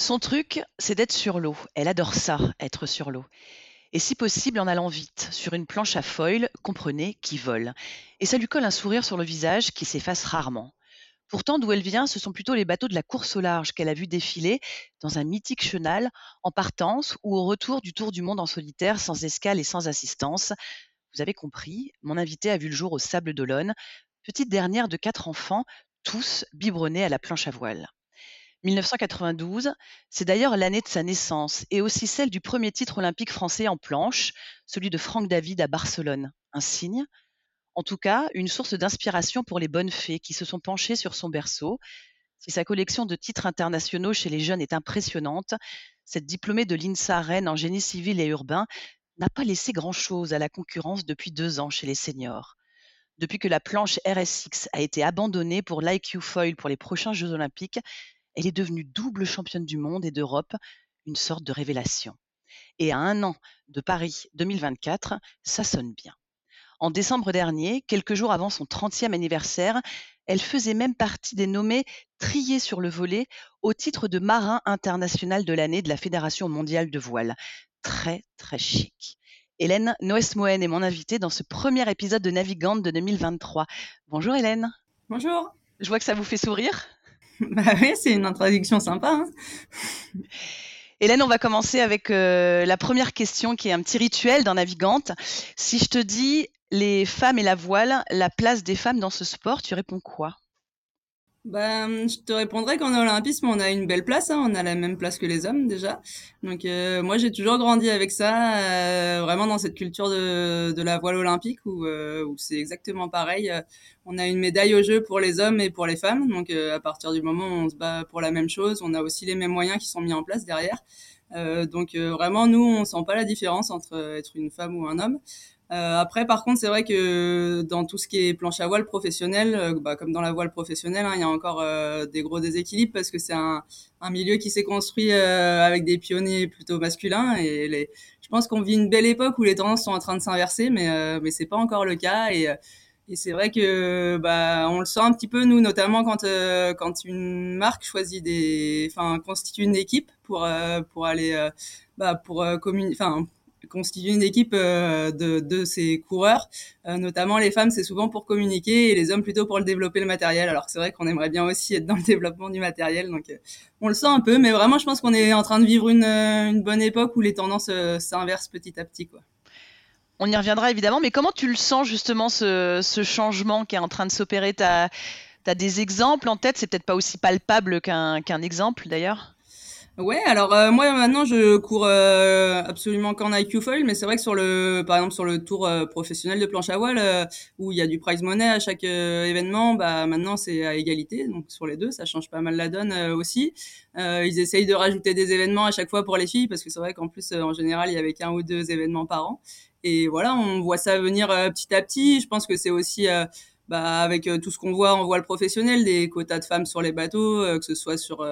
Son truc, c'est d'être sur l'eau. Elle adore ça, être sur l'eau. Et si possible, en allant vite, sur une planche à foil, comprenez, qui vole. Et ça lui colle un sourire sur le visage qui s'efface rarement. Pourtant, d'où elle vient, ce sont plutôt les bateaux de la course au large qu'elle a vu défiler dans un mythique chenal, en partance ou au retour du tour du monde en solitaire, sans escale et sans assistance. Vous avez compris, mon invité a vu le jour au Sable d'Olonne, petite dernière de quatre enfants, tous biberonnés à la planche à voile. 1992, c'est d'ailleurs l'année de sa naissance et aussi celle du premier titre olympique français en planche, celui de Franck David à Barcelone. Un signe En tout cas, une source d'inspiration pour les bonnes fées qui se sont penchées sur son berceau. Si sa collection de titres internationaux chez les jeunes est impressionnante, cette diplômée de l'INSA Rennes en génie civil et urbain n'a pas laissé grand-chose à la concurrence depuis deux ans chez les seniors. Depuis que la planche RSX a été abandonnée pour l'IQ Foil pour les prochains Jeux olympiques, elle est devenue double championne du monde et d'Europe, une sorte de révélation. Et à un an de Paris 2024, ça sonne bien. En décembre dernier, quelques jours avant son 30e anniversaire, elle faisait même partie des nommés triés sur le volet au titre de marin international de l'année de la Fédération mondiale de voile. Très, très chic. Hélène Noès-Mohen est mon invitée dans ce premier épisode de Navigante de 2023. Bonjour Hélène. Bonjour. Je vois que ça vous fait sourire. Bah oui, c'est une introduction sympa. Hein. Hélène, on va commencer avec euh, la première question qui est un petit rituel dans Navigante. Si je te dis les femmes et la voile, la place des femmes dans ce sport, tu réponds quoi? Ben, je te répondrais qu'en olympisme, on a une belle place, hein, on a la même place que les hommes déjà. Donc euh, moi, j'ai toujours grandi avec ça, euh, vraiment dans cette culture de, de la voile olympique où, euh, où c'est exactement pareil. On a une médaille au jeu pour les hommes et pour les femmes. Donc à partir du moment où on se bat pour la même chose, on a aussi les mêmes moyens qui sont mis en place derrière. donc vraiment, nous, on sent pas la différence entre être une femme ou un homme. Euh, après, par contre, c'est vrai que dans tout ce qui est planche à voile professionnelle, euh, bah, comme dans la voile professionnelle, hein, il y a encore euh, des gros déséquilibres parce que c'est un, un, milieu qui s'est construit avec des pionniers plutôt masculins. Et les, je pense qu'on vit une belle époque où les tendances sont en train de s'inverser, mais mais c'est pas encore le cas. Et, et c'est vrai que bah on le sent un petit peu nous, notamment quand quand une marque choisit des, enfin constitue une équipe pour pour aller bah, pour enfin constituer une équipe euh, de, ces coureurs. Euh, notamment les femmes, c'est souvent pour communiquer et les hommes plutôt pour le développer le matériel. Alors c'est vrai qu'on aimerait bien aussi être dans le développement du matériel. Donc euh, on le sent un peu, mais vraiment je pense qu'on est en train de vivre une, bonne époque où les tendances s'inversent petit à petit. Quoi. On y reviendra évidemment, mais comment tu le sens justement ce, changement qui est en train de s'opérer? Tu as, des exemples en tête? C'est peut-être pas aussi palpable qu'un exemple d'ailleurs? Ouais, alors euh, moi maintenant je cours euh, absolument qu'en IQ foil, mais c'est vrai que sur le, par exemple sur le tour euh, professionnel de planche à voile euh, où il y a du prize money à chaque euh, événement, bah maintenant c'est à égalité, donc sur les deux ça change pas mal la donne euh, aussi. ils essayent de rajouter des événements à chaque fois pour les filles parce que c'est vrai qu'en plus en général il y avait qu'un ou deux événements par an et voilà on voit ça venir petit à petit. Je pense que c'est aussi bah, avec tout ce qu'on voit en voile professionnel, des quotas de femmes sur les bateaux, que ce soit sur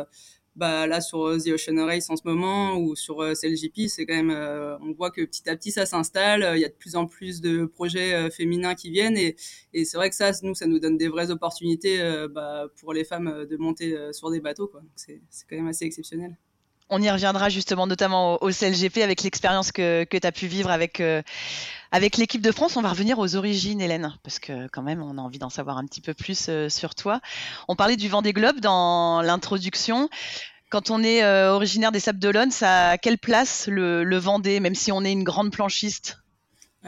bah là sur euh, The Ocean Race en ce moment ou sur euh, CLGP, c'est quand même euh, on voit que petit à petit ça s'installe, il y a de plus en plus de projets féminins qui viennent et, et c'est vrai que ça nous ça nous donne des vraies opportunités bah, pour les femmes de monter sur des bateaux quoi. C'est quand même assez exceptionnel. On y reviendra justement notamment au, CLGP avec l'expérience que, que tu as pu vivre avec, euh, avec l'équipe de France. On va revenir aux origines, Hélène, parce que quand même, on a envie d'en savoir un petit peu plus euh, sur toi. On parlait du Vendée Globe dans l'introduction. Quand on est euh, originaire des Sables d'Olonne, ça a quelle place le, le Vendée, même si on est une grande planchiste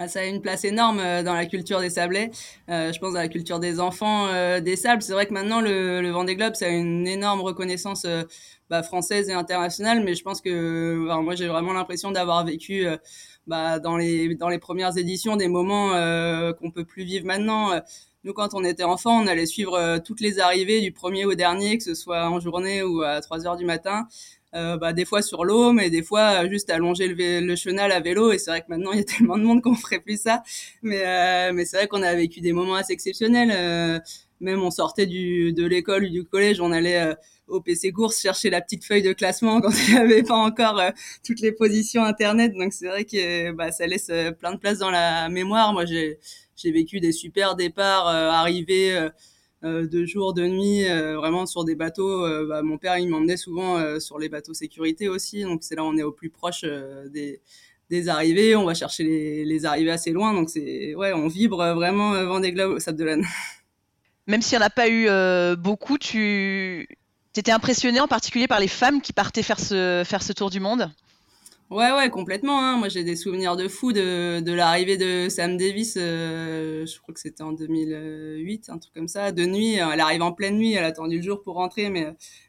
ça a une place énorme euh, dans la culture des sablés. Euh, je pense dans la culture des enfants euh, des sables. C'est vrai que maintenant le, le Vendée Globe, ça a une énorme reconnaissance euh, bah, française et internationale. Mais je pense que enfin, moi j'ai vraiment l'impression d'avoir vécu euh, bah, dans les dans les premières éditions des moments qu'on peut plus vivre maintenant. Nous, quand on était enfant, on allait suivre toutes les arrivées du premier au dernier, que ce soit en journée ou à 3 heures du matin euh, bah, des fois sur l'eau, mais des fois euh, juste allonger le, le chenal à vélo. Et c'est vrai que maintenant il y a tellement de monde qu'on ferait plus ça. Mais, euh, mais c'est vrai qu'on a vécu des moments assez exceptionnels. Euh, même on sortait du, de l'école ou du collège, on allait euh, au PC course chercher la petite feuille de classement quand il n'y avait pas encore toutes les positions internet. Donc c'est vrai que bah, ça laisse plein de place dans la mémoire. Moi j'ai vécu des super départs, arrivés euh, de jour, de nuit, euh, vraiment sur des bateaux. Euh, bah, mon père, il m'emmenait souvent sur les bateaux sécurité aussi. Donc c'est là où on est au plus proche des, des arrivées. On va chercher les, arrivées assez loin. Donc c'est ouais, on vibre vraiment Vendée Globe au Sable d'Olonne. Même s'il n'y en a pas eu beaucoup, tu étais impressionné en particulier par les femmes qui partaient faire ce, faire ce tour du monde? Ouais, ouais, complètement. Hein. Moi, j'ai des souvenirs de fou de, de l'arrivée de Sam Davis. Euh, je crois que c'était en 2008, un truc comme ça, de nuit. Elle arrive en pleine nuit. Elle a attendu le jour pour rentrer, mais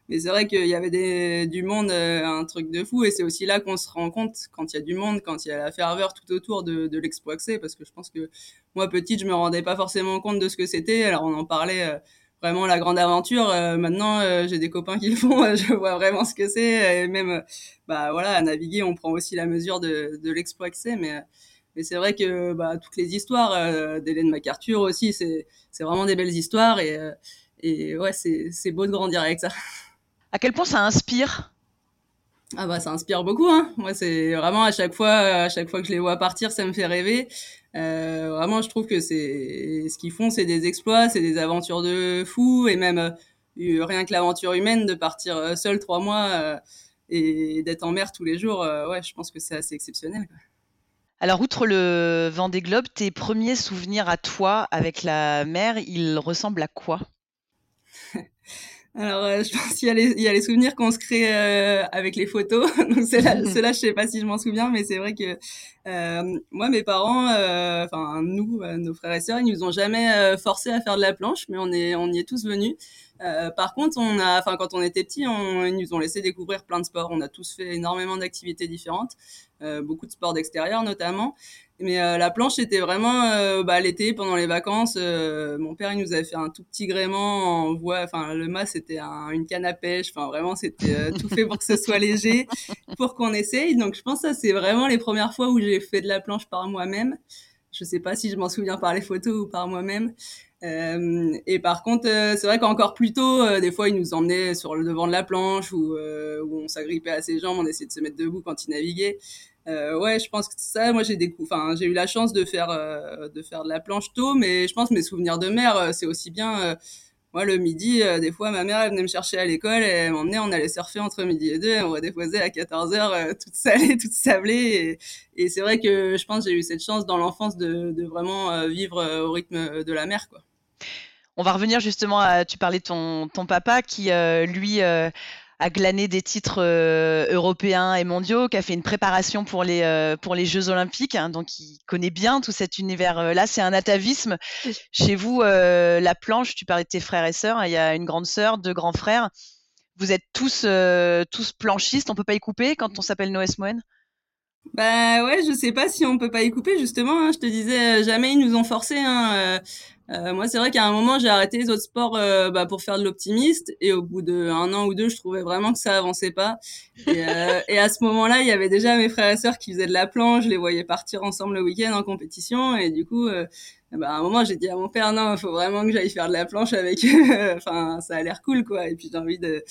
mais c'est vrai qu'il y avait des, du monde, euh, un truc de fou. Et c'est aussi là qu'on se rend compte quand il y a du monde, quand il y a la ferveur tout autour de, de l'expo parce que je pense que moi petite, je me rendais pas forcément compte de ce que c'était. Alors on en parlait. Euh, vraiment la grande aventure. Euh, maintenant, euh, j'ai des copains qui le font, euh, je vois vraiment ce que c'est. Et même, bah voilà, à naviguer, on prend aussi la mesure de, de l'exploit que c'est. Mais, mais c'est vrai que bah, toutes les histoires d'Hélène MacArthur aussi, c'est vraiment des belles histoires. Et, et ouais, c'est c'est beau de grandir avec ça. À quel point ça inspire? Ah bah ça inspire beaucoup hein. Moi c'est vraiment à chaque fois à chaque fois que je les vois partir, ça me fait rêver. Euh, vraiment je trouve que c'est ce qu'ils font, c'est des exploits, c'est des aventures de fous et même euh, rien que l'aventure humaine de partir euh, seul trois mois euh, et d'être en mer tous les jours, ouais, je pense que c'est assez exceptionnel. Quoi. Alors, outre le Vendée Globe, tes premiers souvenirs à toi avec la mer, ils ressemblent à quoi? Alors, euh, je pense qu'il y, a les, il y a les souvenirs qu'on se crée euh, avec les photos. Donc, ceux-là, ceux-là, je sais pas si je m'en souviens, mais c'est vrai que euh, moi, mes parents, euh, enfin nous, euh, nos frères et sœurs, ils nous ont jamais euh, forcé à faire de la planche, mais on est, on y est tous venus. Euh, par contre, on a, enfin quand on était petits, on, ils nous ont laissé découvrir plein de sports. On a tous fait énormément d'activités différentes, euh, beaucoup de sports d'extérieur notamment. Mais euh, la planche c'était vraiment euh, bah, l'été pendant les vacances. Euh, mon père il nous avait fait un tout petit gréement en voie. Enfin le mât c'était un, une canne à pêche. Enfin vraiment c'était tout fait pour que ce soit léger, pour qu'on essaye. Donc je pense que ça c'est vraiment les premières fois où j'ai fait de la planche par moi-même. Je sais pas si je m'en souviens par les photos ou par moi-même. Euh, et par contre, euh, c'est vrai qu'encore plus tôt, euh, des fois, ils nous emmenaient sur le devant de la planche ou euh, où on s'agrippait à ses jambes, on essayait de se mettre debout quand ils naviguaient. Euh, ouais, je pense que ça, moi, j'ai enfin, j'ai eu la chance de faire de faire de la planche tôt, mais je pense que mes souvenirs de mer, c'est aussi bien. moi, le midi, des fois, ma mère, elle venait me chercher à l'école et elle m'emmenait, on allait surfer entre midi et deux, et on redéposait à 14 heures, toute salée, toute sablée. Et, et c'est vrai que je pense que j'ai eu cette chance dans l'enfance de, de vraiment vivre au rythme de la mer, quoi. On va revenir justement à, tu parlais de ton, ton papa qui, euh, lui, euh, a glané des titres euh, européens et mondiaux, qui a fait une préparation pour les, euh, pour les Jeux Olympiques, hein, donc il connaît bien tout cet univers-là. C'est un atavisme. Chez vous, la planche, tu parlais de tes frères et sœurs, hein, il y a une grande sœur, deux grands frères. vous êtes tous, tous planchistes, on peut pas y couper quand on s'appelle Noès Moen? Bah ouais, je sais pas si on peut pas y couper justement. Hein, je te disais, jamais ils nous ont forcé. Hein, euh, moi, c'est vrai qu'à un moment, j'ai arrêté les autres sports euh, bah, pour faire de l'optimiste. Et au bout d'un an ou deux, je trouvais vraiment que ça avançait pas. Et, euh, et à ce moment-là, il y avait déjà mes frères et sœurs qui faisaient de la planche. Je les voyais partir ensemble le week-end en compétition. Et du coup, euh, bah, à un moment, j'ai dit à mon père, non, il faut vraiment que j'aille faire de la planche avec eux. enfin, ça a l'air cool, quoi. Et puis, j'ai envie de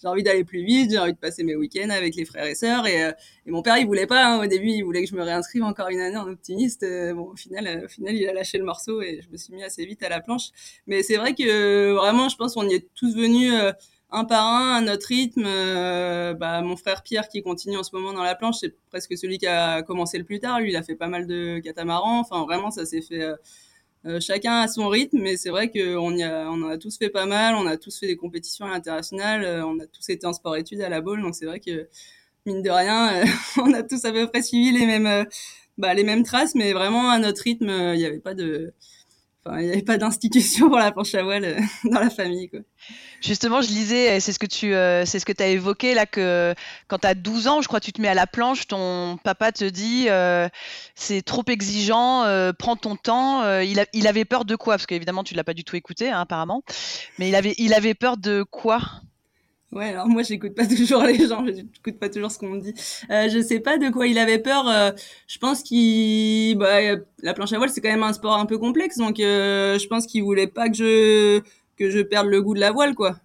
j'ai envie d'aller plus vite, j'ai envie de passer mes week-ends avec les frères et sœurs. Et, euh, et mon père, il voulait pas. Hein, au début, il voulait que je me réinscrive encore une année en optimiste. Euh, bon, au final, euh, au final, il a lâché le morceau et je me suis mis assez vite à la planche. Mais c'est vrai que vraiment, je pense qu'on y est tous venus un par un à notre rythme. bah, mon frère Pierre qui continue en ce moment dans la planche, c'est presque celui qui a commencé le plus tard. Lui, il a fait pas mal de catamarans. Enfin, vraiment, ça s'est fait euh, chacun a son rythme, mais c'est vrai qu'on a, en a tous fait pas mal, on a tous fait des compétitions internationales, euh, on a tous été en sport-études à la boule, donc c'est vrai que mine de rien, euh, on a tous à peu près suivi les mêmes, bah, les mêmes traces, mais vraiment à notre rythme, il n'y avait pas de, il n'y avait pas d'institution pour la planche à voile euh, dans la famille. Quoi. Justement, je lisais, c'est ce que tu euh, ce que as évoqué là, que quand tu as 12 ans, je crois, tu te mets à la planche, ton papa te dit euh, c'est trop exigeant, prends ton temps. il, il, avait peur de quoi? Parce qu'évidemment, tu ne l'as pas du tout écouté, hein, apparemment. Mais il avait, il avait peur de quoi? Ouais, alors moi j'écoute pas toujours les gens, j'écoute pas toujours ce qu'on me dit. Euh, je sais pas de quoi il avait peur. Euh, je pense qu'il, bah, la planche à voile c'est quand même un sport un peu complexe, donc euh, je pense qu'il voulait pas que je que je perde le goût de la voile, quoi.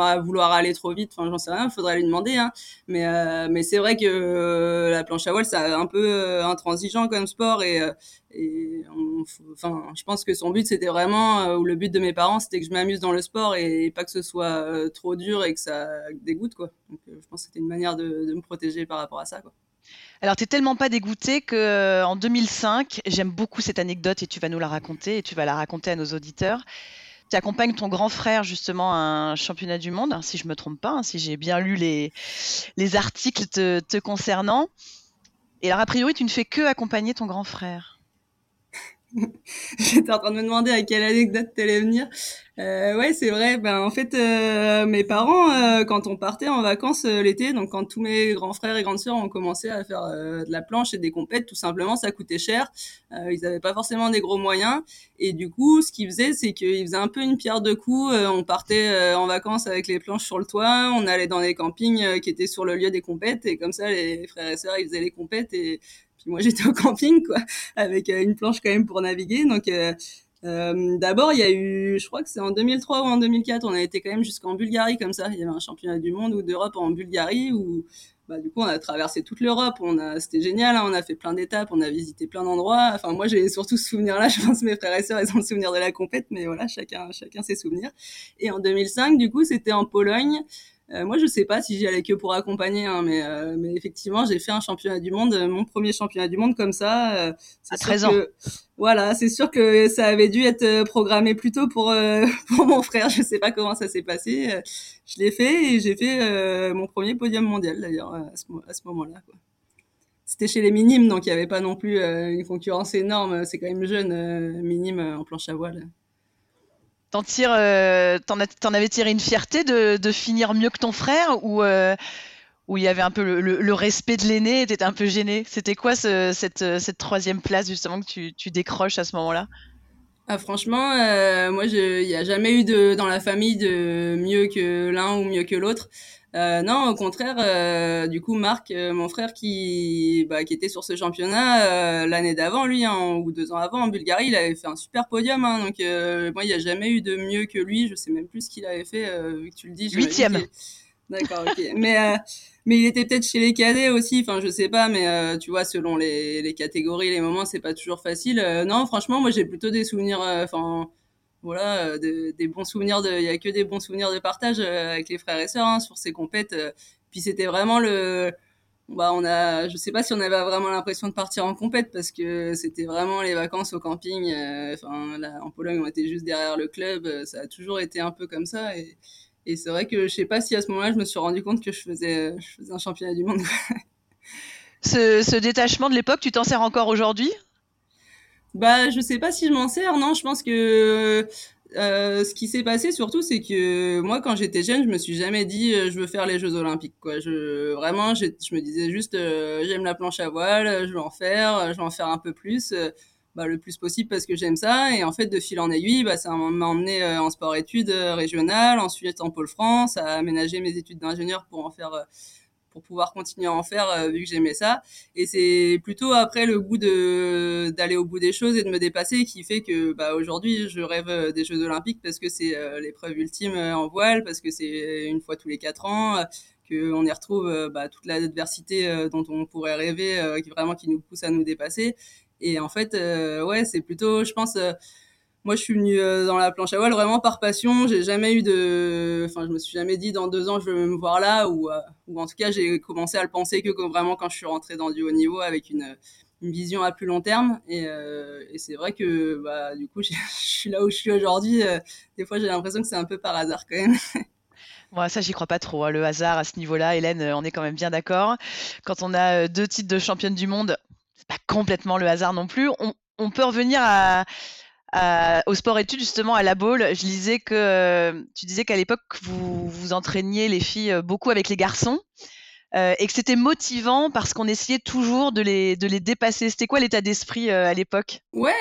à vouloir aller trop vite, enfin, j'en sais rien, faudrait lui demander, hein. Mais, euh, mais c'est vrai que euh, la planche à voile, c'est un peu euh, intransigeant comme sport et, et je pense que son but, c'était vraiment, ou le but de mes parents, c'était que je m'amuse dans le sport et, pas que ce soit trop dur et que ça dégoûte, quoi. Donc, je pense que c'était une manière de, me protéger par rapport à ça, quoi. Alors, tu n'es tellement pas dégoûté que en 2005, j'aime beaucoup cette anecdote et tu vas nous la raconter et tu vas la raconter à nos auditeurs tu accompagnes ton grand frère justement à un championnat du monde, si je me trompe pas, hein, si j'ai bien lu les, les articles te, te, concernant. Et alors, a priori, tu ne fais que accompagner ton grand frère. J'étais en train de me demander à quelle anecdote t'allais venir. Euh, ouais, c'est vrai. Ben en fait, euh, mes parents, euh, quand on partait en vacances euh, l'été, donc quand tous mes grands frères et grandes sœurs ont commencé à faire euh, de la planche et des compètes, tout simplement, ça coûtait cher. ils n'avaient pas forcément des gros moyens, et du coup, ce qu'ils faisaient, c'est qu'ils faisaient un peu une pierre de coups. on partait en vacances avec les planches sur le toit, on allait dans les campings qui étaient sur le lieu des compètes, et comme ça, les frères et sœurs, ils faisaient les compètes et moi, j'étais au camping, quoi, avec une planche quand même pour naviguer. Donc, euh, D'abord, il y a eu, je crois que c'est en 2003 ou en 2004, on a été quand même jusqu'en Bulgarie comme ça. Il y avait un championnat du monde ou d'Europe en Bulgarie où, bah, du coup, on a traversé toute l'Europe. On a, c'était génial. Hein, on a fait plein d'étapes, on a visité plein d'endroits. Enfin, moi, j'ai surtout ce souvenir-là. Je pense que mes frères et sœurs, ils ont le souvenir de la compète, mais voilà, chacun, chacun ses souvenirs. Et en 2005, du coup, c'était en Pologne. Euh, moi, je sais pas si j'y allais que pour accompagner, hein, mais, euh, mais effectivement, j'ai fait un championnat du monde, mon premier championnat du monde comme ça. Euh, à 13 ans. voilà, c'est sûr que ça avait dû être programmé plus tôt pour, pour mon frère. Je sais pas comment ça s'est passé. je l'ai fait et j'ai fait mon premier podium mondial d'ailleurs à ce, ce moment-là. C'était chez les minimes, donc il n'y avait pas non plus une concurrence énorme. C'est quand même jeune, minime en planche à voile. Euh, t'en, avais tiré une fierté de, finir mieux que ton frère ou euh, où il y avait un peu le, respect de l'aîné, t'étais un peu gêné. C'était quoi ce, cette, troisième place justement que tu, tu décroches à ce moment-là? Ah, franchement, euh, moi, il n'y a jamais eu de, dans la famille de mieux que l'un ou mieux que l'autre. Euh, non, au contraire, euh, du coup, Marc, euh, mon frère, qui, bah, qui était sur ce championnat l'année d'avant, lui, hein, ou deux ans avant en Bulgarie, il avait fait un super podium. Hein, donc, moi, il n'y a jamais eu de mieux que lui. Je sais même plus ce qu'il avait fait, vu que tu le dis. Huitième. D'accord, ok. mais mais il était peut-être chez les cadets aussi. Enfin, je sais pas, mais tu vois, selon les, les catégories, les moments, c'est pas toujours facile. non, franchement, moi, j'ai plutôt des souvenirs. Enfin voilà, euh, des bons souvenirs. Il y a que des bons souvenirs de partage euh, avec les frères et sœurs hein, sur ces compètes. Euh. Puis c'était vraiment le, bah on a, je sais pas si on avait vraiment l'impression de partir en compète parce que c'était vraiment les vacances au camping. Enfin, en Pologne, on était juste derrière le club. ça a toujours été un peu comme ça et, et c'est vrai que je sais pas si à ce moment-là je me suis rendu compte que je faisais, je faisais un championnat du monde. ce, ce détachement de l'époque, tu t'en sers encore aujourd'hui? Bah, je sais pas si je m'en sers. Non, je pense que euh, ce qui s'est passé surtout, c'est que moi, quand j'étais jeune, je me suis jamais dit euh, je veux faire les Jeux Olympiques. Quoi. Je, vraiment, je me disais juste euh, j'aime la planche à voile, je veux en faire, je veux en faire un peu plus, bah, le plus possible parce que j'aime ça. Et en fait, de fil en aiguille, bah, ça m'a emmené en sport-études régionales, ensuite en pôle France, à aménager mes études d'ingénieur pour en faire pour pouvoir continuer à en faire euh, vu que j'aimais ça. Et c'est plutôt après le goût de d'aller au bout des choses et de me dépasser qui fait que bah, aujourd'hui je rêve euh, des Jeux Olympiques parce que c'est euh, l'épreuve ultime en voile, parce que c'est une fois tous les quatre ans qu'on y retrouve bah, toute l'adversité dont on pourrait rêver, qui vraiment qui nous pousse à nous dépasser. Et en fait, ouais, c'est plutôt, je pense moi, je suis venue euh, dans la planche à voile vraiment par passion. J'ai jamais eu de, enfin, je me suis jamais dit dans deux ans je veux me voir là, ou, euh, en tout cas, j'ai commencé à le penser que vraiment quand je suis rentrée dans du haut niveau avec une, une vision à plus long terme. Et, euh, c'est vrai que, bah, du coup, je suis là où je suis aujourd'hui. des fois, j'ai l'impression que c'est un peu par hasard quand même. Moi, ça, j'y crois pas trop. Hein, le hasard à ce niveau-là, Hélène, on est quand même bien d'accord. Quand on a deux titres de championne du monde, c'est pas complètement le hasard non plus. On peut revenir à, au sport études, justement, à la boule, je lisais que euh, tu disais qu'à l'époque, vous vous entraîniez les filles euh, beaucoup avec les garçons. Euh, et que c'était motivant parce qu'on essayait toujours de les, de les dépasser. C'était quoi l'état d'esprit à l'époque? Ouais,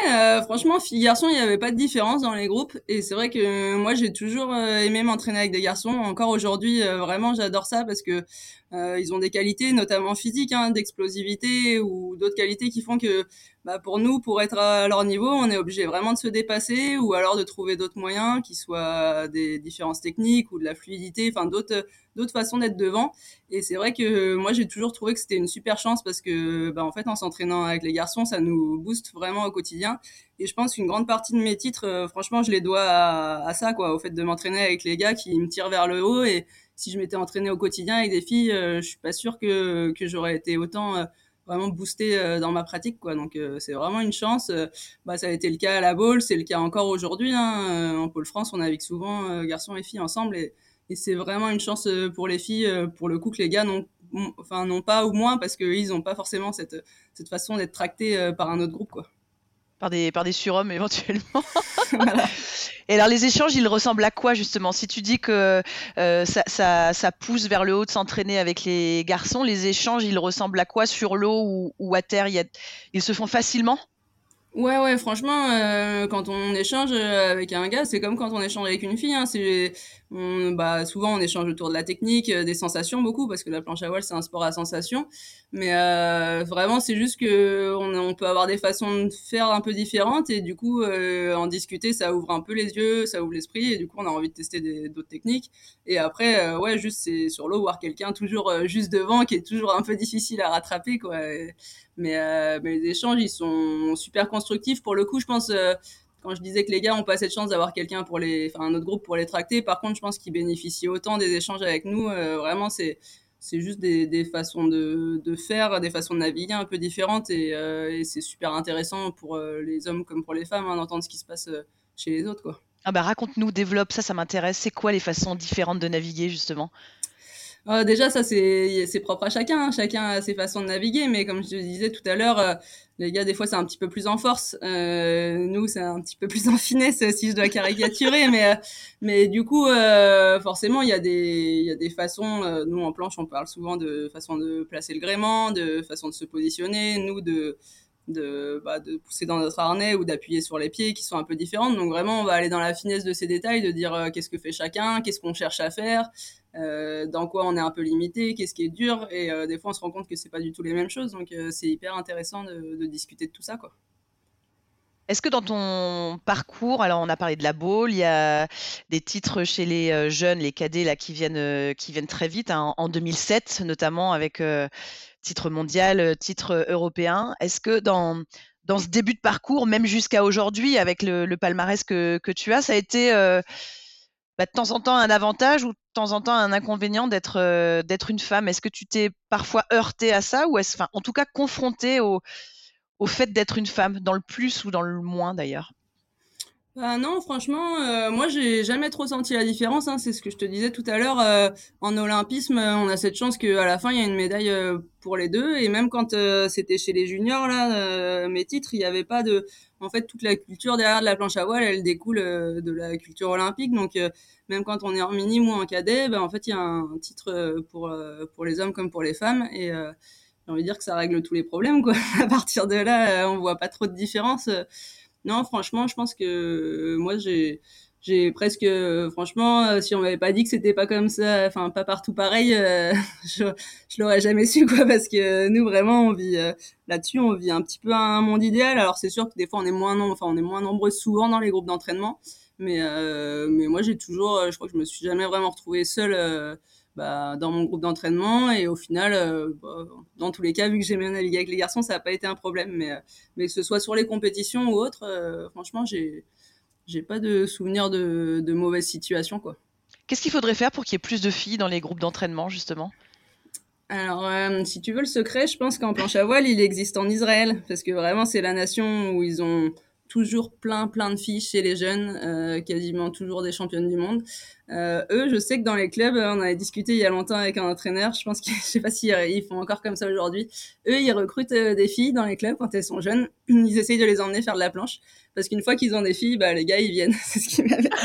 franchement, filles garçons, il n'y avait pas de différence dans les groupes. Et c'est vrai que moi, j'ai toujours aimé m'entraîner avec des garçons. Encore aujourd'hui, vraiment, j'adore ça parce que ils ont des qualités, notamment physiques, hein, d'explosivité ou d'autres qualités qui font que bah pour nous, pour être à leur niveau, on est obligé vraiment de se dépasser ou alors de trouver d'autres moyens, qui soient des différences techniques ou de la fluidité, enfin d'autres d'autres façons d'être devant. Et c'est vrai que moi, j'ai toujours trouvé que c'était une super chance parce que, bah, en fait, en s'entraînant avec les garçons, ça nous booste vraiment au quotidien. Et je pense qu'une grande partie de mes titres, euh, franchement, je les dois à, à, ça, quoi, au fait de m'entraîner avec les gars qui me tirent vers le haut. Et si je m'étais entraîné au quotidien avec des filles, euh, je suis pas sûr que, que j'aurais été autant euh, vraiment boosté euh, dans ma pratique quoi. Donc c'est vraiment une chance. Bah ça a été le cas à la bowl c'est le cas encore aujourd'hui hein. en pôle France on navigue souvent garçons et filles ensemble et, et c'est vraiment une chance pour les filles pour le coup que les gars n'ont enfin non pas ou moins parce qu'ils n'ont pas forcément cette cette façon d'être tractés par un autre groupe quoi par des, par des surhommes éventuellement. Et alors les échanges, ils ressemblent à quoi justement? Si tu dis que euh, ça, ça, ça, pousse vers le haut de s'entraîner avec les garçons, les échanges, ils ressemblent à quoi? Sur l'eau ou, ou, à terre y a, Ils se font facilement? Ouais, ouais, franchement, euh, quand on échange euh, avec un gars, c'est comme quand on échange avec une fille. Hein, bah, souvent, on échange autour de la technique, euh, des sensations beaucoup, parce que la planche à voile, c'est un sport à sensations. Mais euh, vraiment, c'est juste que on, peut avoir des façons de faire un peu différentes, et du coup, euh, en discuter, ça ouvre un peu les yeux, ça ouvre l'esprit, et du coup, on a envie de tester d'autres techniques. Et après, ouais, juste c'est sur l'eau voir quelqu'un toujours juste devant, qui est toujours un peu difficile à rattraper, quoi. mais les échanges, ils sont super constructifs. Pour le coup, je pense quand je disais que les gars ont pas cette chance d'avoir quelqu'un pour les, enfin un autre groupe pour les tracter. Par contre, je pense qu'ils bénéficient autant des échanges avec nous. Euh, vraiment, c'est c'est juste des, des façons de, de, faire, des façons de naviguer un peu différentes et, euh, c'est super intéressant pour euh, les hommes comme pour les femmes hein, d'entendre ce qui se passe chez les autres quoi. Ah bah raconte-nous, développe ça, ça m'intéresse. C'est quoi les façons différentes de naviguer justement? Euh, déjà, ça, c'est propre à chacun. Hein. Chacun a ses façons de naviguer. Mais comme je te disais tout à l'heure, euh, les gars, des fois, c'est un petit peu plus en force. Euh, nous, c'est un petit peu plus en finesse, si je dois caricaturer. mais, mais du coup, forcément, il y, a des, y a des façons. nous, en planche, on parle souvent de façon de placer le gréement, de façon de se positionner. Nous, de de, bah, de pousser dans notre harnais ou d'appuyer sur les pieds qui sont un peu différentes. Donc vraiment, on va aller dans la finesse de ces détails, de dire qu'est-ce que fait chacun, qu'est-ce qu'on cherche à faire, dans quoi on est un peu limité, qu'est-ce qui est dur, et euh, des fois on se rend compte que c'est pas du tout les mêmes choses, donc euh, c'est hyper intéressant de, discuter de tout ça, quoi. Est-ce que dans ton parcours, alors on a parlé de la bowl, il y a des titres chez les jeunes, les cadets là qui viennent, qui viennent très vite, hein, en 2007 notamment avec euh, titre mondial, titre européen. Est-ce que dans dans ce début de parcours, même jusqu'à aujourd'hui, avec le, palmarès que, tu as, ça a été euh, bah, de temps en temps un avantage ou de temps en temps un inconvénient d'être euh, d'être une femme? Est-ce que tu t'es parfois heurté à ça ou est-ce, enfin, en tout cas confronté au, au fait d'être une femme, dans le plus ou dans le moins d'ailleurs? Bah non, franchement, euh, moi j'ai jamais trop senti la différence. Hein, c'est ce que je te disais tout à l'heure. Euh, en olympisme, euh, on a cette chance qu'à la fin il y a une médaille euh, pour les deux. Et même quand euh, c'était chez les juniors là, mes titres, il n'y avait pas de. En fait, toute la culture derrière de la planche à voile, elle découle de la culture olympique. Donc même quand on est en minime ou en cadet, ben, en fait il y a un titre pour pour les hommes comme pour les femmes. Et j'ai envie de dire que ça règle tous les problèmes quoi. à partir de là, on voit pas trop de différence. Non, franchement, je pense que euh, moi, j'ai, j'ai presque, euh, franchement, euh, si on m'avait pas dit que c'était pas comme ça, enfin pas partout pareil, je, l'aurais jamais su quoi, parce que nous vraiment, on vit là-dessus, on vit un petit peu un monde idéal. Alors c'est sûr que des fois, on est moins nombreux, enfin on est moins nombreux souvent dans les groupes d'entraînement, mais mais moi j'ai toujours, je crois que je me suis jamais vraiment retrouvée seule bah, dans mon groupe d'entraînement. Et au final, euh, bah, dans tous les cas, vu que j'ai bien navigué avec les garçons, ça n'a pas été un problème. Mais, euh, mais que ce soit sur les compétitions ou autres, euh, franchement, j'ai j'ai pas de souvenir de, de mauvaises situations. quoi. Qu'est-ce qu'il faudrait faire pour qu'il y ait plus de filles dans les groupes d'entraînement, justement? Alors, si tu veux le secret, je pense qu'en planche à voile, il existe en Israël, parce que vraiment, c'est la nation où ils ont toujours plein plein de filles chez les jeunes, euh, quasiment toujours des championnes du monde. Euh, eux, je sais que dans les clubs, on avait discuté il y a longtemps avec un entraîneur. Je pense que je sais pas si ils font encore comme ça aujourd'hui. Eux, ils recrutent euh, des filles dans les clubs quand elles sont jeunes. Ils essayent de les emmener faire de la planche parce qu'une fois qu'ils ont des filles, bah les gars ils viennent. c'est ce qui m'avait.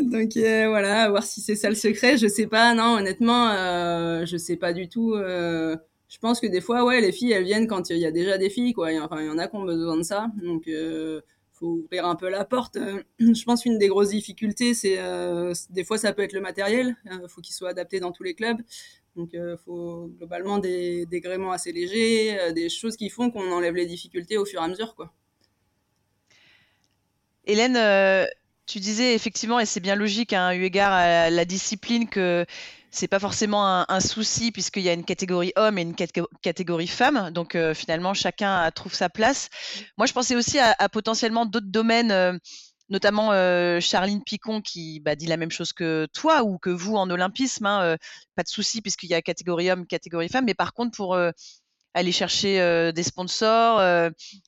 Donc euh, voilà, voir si c'est ça le secret. Je sais pas. Non, honnêtement, euh, je sais pas du tout. Je pense que des fois, ouais, les filles, elles viennent quand il y a déjà des filles, quoi. Enfin, il y en a qui ont besoin de ça. Donc, euh, faut ouvrir un peu la porte. Euh, je pense qu'une des grosses difficultés, c'est euh, des fois, ça peut être le matériel. Il faut qu'il soit adapté dans tous les clubs. Donc, il faut globalement des, des gréements assez légers, des choses qui font qu'on enlève les difficultés au fur et à mesure, quoi. Hélène, tu disais effectivement, et c'est bien logique, hein, eu égard à la discipline, que c'est pas forcément un, un souci puisqu'il y a une catégorie homme et une catégorie femme. Donc euh, finalement, chacun trouve sa place. Moi, je pensais aussi à, à potentiellement d'autres domaines, euh, notamment euh, Charline Picon qui bah, dit la même chose que toi ou que vous en olympisme. Hein, euh, pas de souci puisqu'il y a catégorie homme, catégorie femme. Mais par contre, pour euh, aller chercher des sponsors,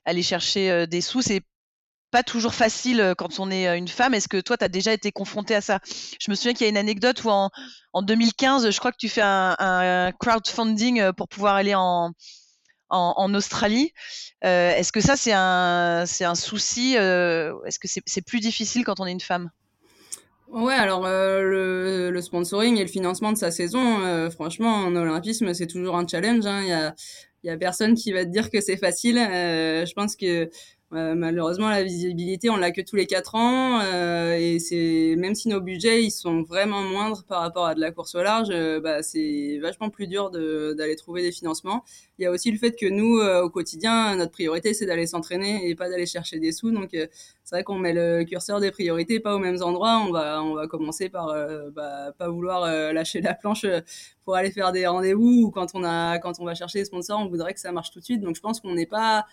aller chercher des sous, c'est pas toujours facile euh, quand on est euh, une femme. Est-ce que toi, tu as déjà été confrontée à ça? Je me souviens qu'il y a une anecdote où en, en 2015, je crois que tu fais un, un crowdfunding euh, pour pouvoir aller en, Australie. Est-ce que ça, c'est un, c'est un souci Est-ce que c'est plus difficile quand on est une femme? Ouais, alors le, sponsoring et le financement de sa saison, franchement, en olympisme, c'est toujours un challenge. hein. Il il y a personne qui va te dire que c'est facile. Je pense que malheureusement, la visibilité, on l'a que tous les quatre ans, euh, et c'est même si nos budgets ils sont vraiment moindres par rapport à de la course au large, euh, bah, c'est vachement plus dur d'aller trouver des financements. Il y a aussi le fait que nous, euh, au quotidien, notre priorité c'est d'aller s'entraîner et pas d'aller chercher des sous. Donc euh, c'est vrai qu'on met le curseur des priorités pas aux mêmes endroits. On va on va commencer par euh, bah, pas vouloir euh, lâcher la planche euh, pour aller faire des rendez-vous ou quand on a quand on va chercher des sponsors, on voudrait que ça marche tout de suite. Donc je pense qu'on n'est pas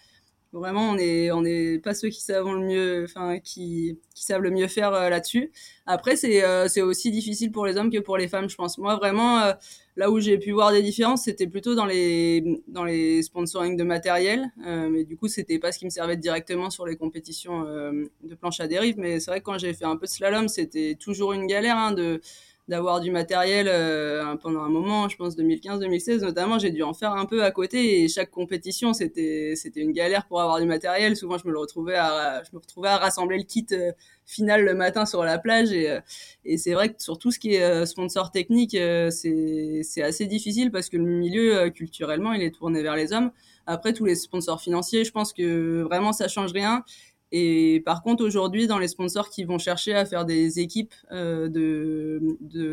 Vraiment, on est, on n'est pas ceux qui savent le mieux, enfin, qui, qui savent le mieux faire euh, là-dessus. Après, c'est, euh, c'est aussi difficile pour les hommes que pour les femmes, je pense. Moi, vraiment, euh, là où j'ai pu voir des différences, c'était plutôt dans les, dans les sponsoring de matériel. Mais du coup, c'était pas ce qui me servait directement sur les compétitions de planche à dérive. Mais c'est vrai que quand j'ai fait un peu de slalom, c'était toujours une galère hein, de d'avoir du matériel euh, pendant un moment, je pense 2015-2016 notamment, j'ai dû en faire un peu à côté et chaque compétition c'était c'était une galère pour avoir du matériel. Souvent je me le retrouvais à je me retrouvais à rassembler le kit euh, final le matin sur la plage et euh, et c'est vrai que sur tout ce qui est sponsor technique c'est c'est assez difficile parce que le milieu culturellement il est tourné vers les hommes. Après tous les sponsors financiers, je pense que vraiment ça change rien. Et par contre, aujourd'hui, dans les sponsors qui vont chercher à faire des équipes euh,